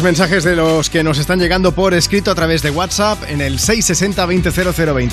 Algunos mensajes de los que nos están llegando por escrito a través de WhatsApp en el 660-200020.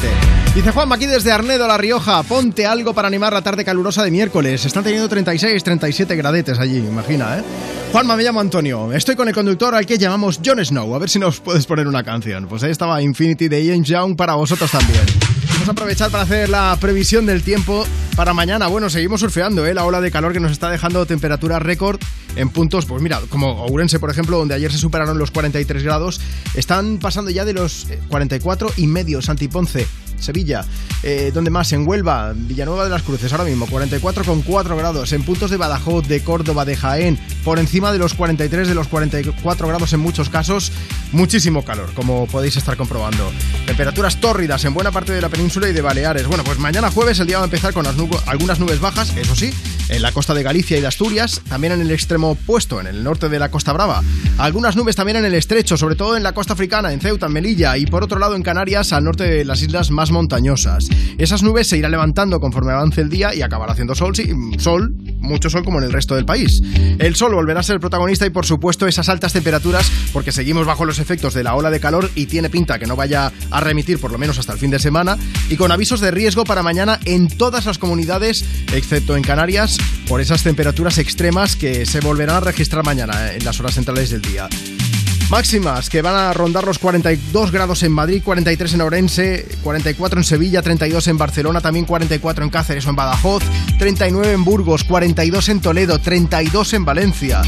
Dice Juan, aquí desde Arnedo, La Rioja, ponte algo para animar la tarde calurosa de miércoles. Están teniendo 36, 37 gradetes allí, imagina, ¿eh? Juanma, me llamo Antonio. Estoy con el conductor al que llamamos Jon Snow. A ver si nos puedes poner una canción. Pues ahí estaba Infinity de Ian Young para vosotros también. Vamos a aprovechar para hacer la previsión del tiempo para mañana. Bueno, seguimos surfeando, ¿eh? La ola de calor que nos está dejando temperaturas récord en puntos, pues mira, como Ourense, por ejemplo, donde ayer se superaron los 43 grados, están pasando ya de los eh, 44 y medio. Santiponce, Sevilla, eh, donde más? En Huelva, Villanueva de las Cruces, ahora mismo 44,4 grados. En puntos de Badajoz, de Córdoba, de Jaén, por encima de los 43, de los 44 grados en muchos casos. Muchísimo calor, como podéis estar comprobando. Temperaturas tórridas en buena parte de la península y de Baleares. Bueno, pues mañana jueves el día va a empezar con las nub- algunas nubes bajas, eso sí, en la costa de Galicia y de Asturias, también en el extremo opuesto, en el norte de la Costa Brava. Algunas nubes también en el estrecho, sobre todo en la costa africana, en Ceuta, en Melilla y por otro lado en Canarias, al norte de las islas más montañosas. Esas nubes se irán levantando conforme avance el día y acabará haciendo sol, sí, sol, mucho sol como en el resto del país. El sol volverá a ser el protagonista y por supuesto esas altas temperaturas, porque seguimos bajo los efectos de la ola de calor y tiene pinta que no vaya a remitir por lo menos hasta el fin de semana, y con avisos de riesgo para mañana en todas las comunidades, excepto en Canarias, por esas temperaturas extremas que se volverán a registrar mañana eh, en las horas centrales del día. Máximas que van a rondar los 42 grados en Madrid, 43 en Orense, 44 en Sevilla, 32 en Barcelona, también 44 en Cáceres o en Badajoz, 39 en Burgos, 42 en Toledo, 32 en Valencia.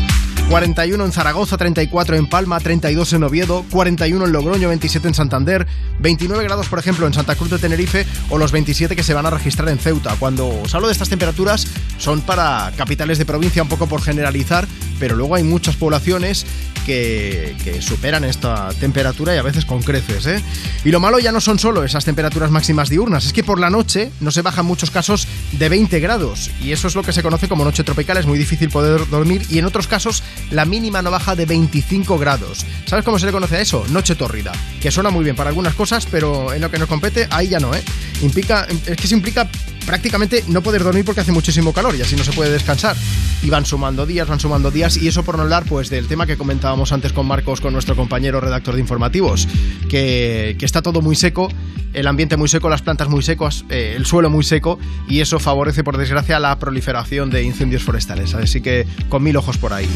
41 en Zaragoza, 34 en Palma, 32 en Oviedo, 41 en Logroño, 27 en Santander, 29 grados, por ejemplo, en Santa Cruz de Tenerife o los 27 que se van a registrar en Ceuta. Cuando os hablo de estas temperaturas son para capitales de provincia, un poco por generalizar, pero luego hay muchas poblaciones que, superan esta temperatura y a veces con creces. ¿eh? Y lo malo ya no son solo esas temperaturas máximas diurnas, es que por la noche no se baja en muchos casos de 20 grados y eso es lo que se conoce como noche tropical, es muy difícil poder dormir y en otros casos la mínima no baja de 25 grados. ¿Sabes cómo se le conoce a eso? Noche tórrida, que suena muy bien para algunas cosas, pero en lo que nos compete ahí ya no, ¿eh? Implica, es que se implica prácticamente no poder dormir porque hace muchísimo calor y así no se puede descansar. Y van sumando días, van sumando días y eso por no hablar pues del tema que comentábamos antes con Marcos, con nuestro compañero redactor de informativos, que, que está todo muy seco, el ambiente muy seco, las plantas muy secas, eh, el suelo muy seco y eso favorece por desgracia la proliferación de incendios forestales. Así que con mil ojos por ahí.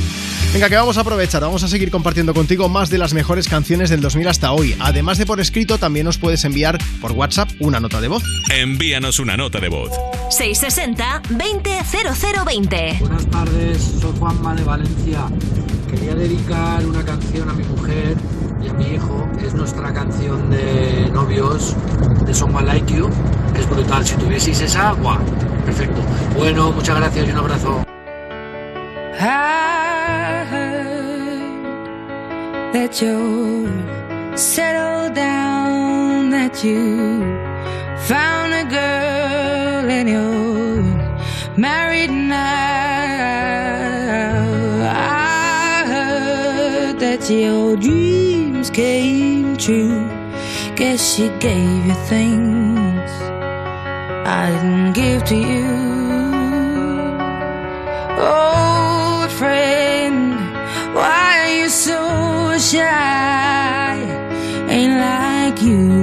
Venga, que vamos a aprovechar, vamos a seguir compartiendo contigo más de las mejores canciones del 2000 hasta hoy. Además de por escrito, también nos puedes enviar por WhatsApp una nota de voz. Envíanos una nota de voz. 660-200020. Buenas tardes, soy Juanma de Valencia. Quería dedicar una canción a mi mujer y a mi hijo. Es nuestra canción de novios de Someone Like You. Es brutal. Si tuvieseis esa, guau, perfecto. Bueno, muchas gracias y un abrazo. I heard that you're settled down, that you found a girl and you're married now. I heard that your dreams came true. Guess she gave you things I didn't give to you. Old friend, why are you so shy? Ain't like you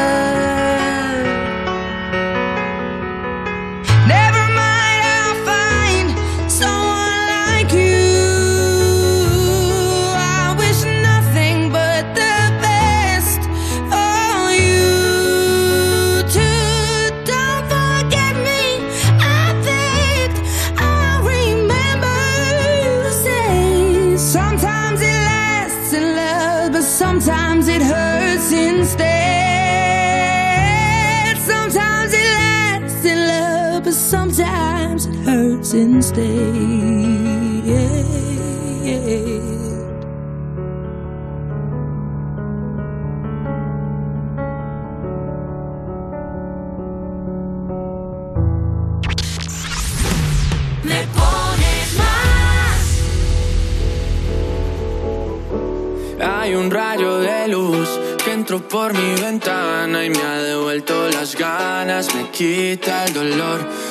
Más. Hay un rayo de luz que entró por mi ventana y me ha devuelto las ganas, me quita el dolor.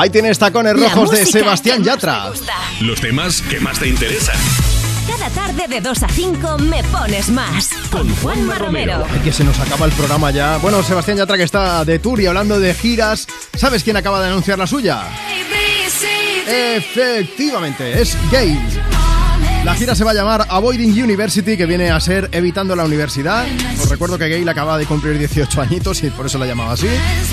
Ahí tienes tacones rojos de Sebastián Yatra. Los temas que más te interesan. Cada tarde de 2 a 5 me pones más. Con Juanma Romero. Ay, que se nos acaba el programa ya. Bueno, Sebastián Yatra que está de tour y hablando de giras. ¿Sabes quién acaba de anunciar la suya? Efectivamente, es Gale. La gira se va a llamar Avoiding University, que viene a ser Evitando la Universidad. Os recuerdo que Gale acaba de cumplir 18 añitos y por eso la llamaba así.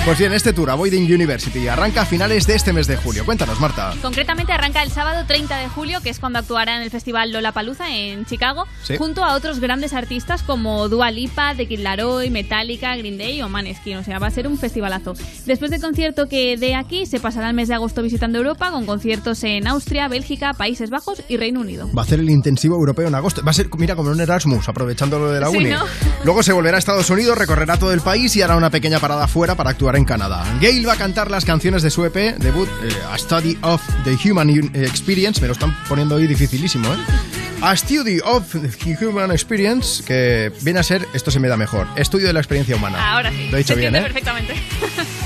Pues bien, este tour, Avoiding University, arranca a finales de este mes de julio. Cuéntanos, Marta. Concretamente arranca el sábado 30 de julio, que es cuando actuará en el festival Lollapalooza en Chicago, Sí. junto a otros grandes artistas como Dua Lipa, The Kid Laroi, Metallica, Green Day o Maneskin. O sea, va a ser un festivalazo. Después del concierto que dé aquí, se pasará el mes de agosto visitando Europa con conciertos en Austria, Bélgica, Países Bajos y Reino Unido. Va a hacer el intensivo europeo en agosto. Va a ser, mira, como un Erasmus, aprovechando lo de la Sí, uni. ¿no? Luego se volverá a Estados Unidos, recorrerá todo el país y hará una pequeña parada fuera para actuar en Canadá. Gale va a cantar las canciones de su EP debut, eh, A Study of the Human Un- Experience. Me lo están poniendo hoy dificilísimo, ¿eh? A Study of the Human Experience, que viene a ser, esto se me da mejor, estudio de la experiencia humana. Ahora sí. Lo he dicho se bien, ¿eh? perfectamente.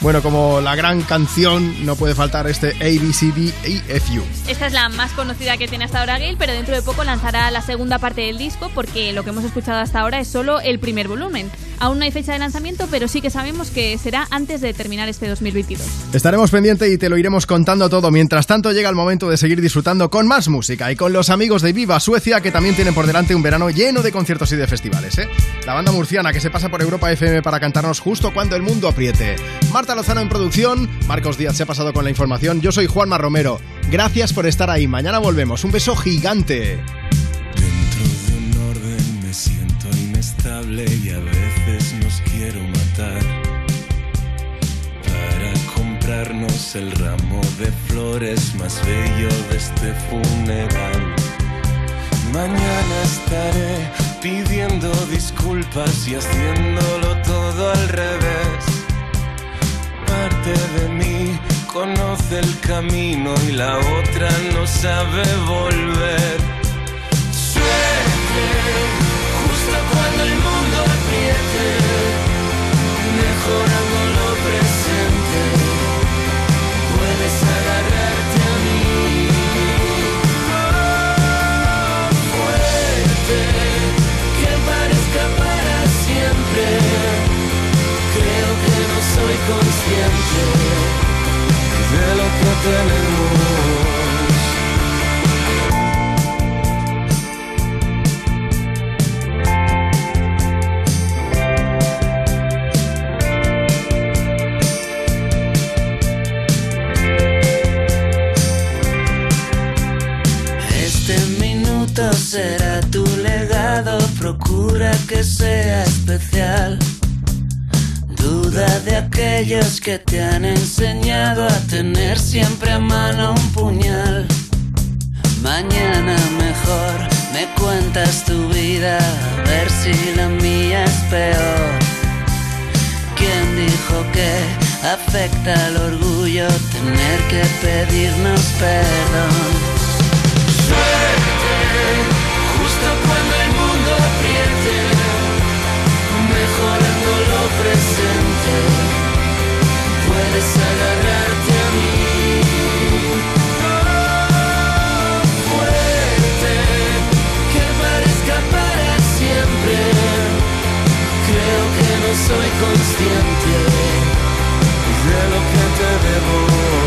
Bueno, como la gran canción, no puede faltar este ABCDEFU. Esta es la más conocida que tiene hasta ahora Gail, pero dentro de poco lanzará la segunda parte del disco porque lo que hemos escuchado hasta ahora es solo el primer volumen. Aún no hay fecha de lanzamiento, pero sí que sabemos que será antes de terminar este 2022. Estaremos pendientes y te lo iremos contando todo. Mientras tanto, llega el momento de seguir disfrutando con más música y con los amigos de Viva Suecia que también tienen por delante un verano lleno de conciertos y de festivales. ¿eh? La banda murciana que se pasa por Europa FM para cantarnos justo cuando el mundo apriete. Marta Lozano en producción, Marcos Díaz se ha pasado con la información. Yo soy Juanma Romero. Gracias por estar ahí. Mañana volvemos. Un beso gigante. Dentro de un orden me siento inestable y a veces nos quiero matar. Para comprarnos el ramo de flores más bello de este funeral. Mañana estaré pidiendo disculpas y haciéndolo todo al revés. Parte de mí conoce el camino y la otra no sabe volver. Suerte, justo cuando el mundo apriete, mejorando soy consciente de lo que tenemos. Este minuto será tu legado, procura que sea especial. Duda de aquellos que te han enseñado a tener siempre a mano un puñal. Mañana mejor me cuentas tu vida, a ver si la mía es peor. ¿Quién dijo que afecta al orgullo tener que pedirnos perdón? Suerte, justo cuando el mundo apriete, mejorando lo presente, soy consciente. De lo que te debo.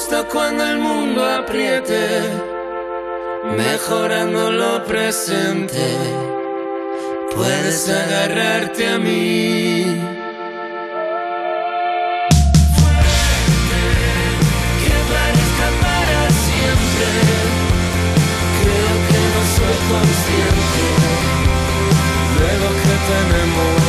gusta cuando el mundo apriete, mejorando lo presente, puedes agarrarte a mí. fuerte que parezca para siempre. Creo que no soy consciente Luego que tenemos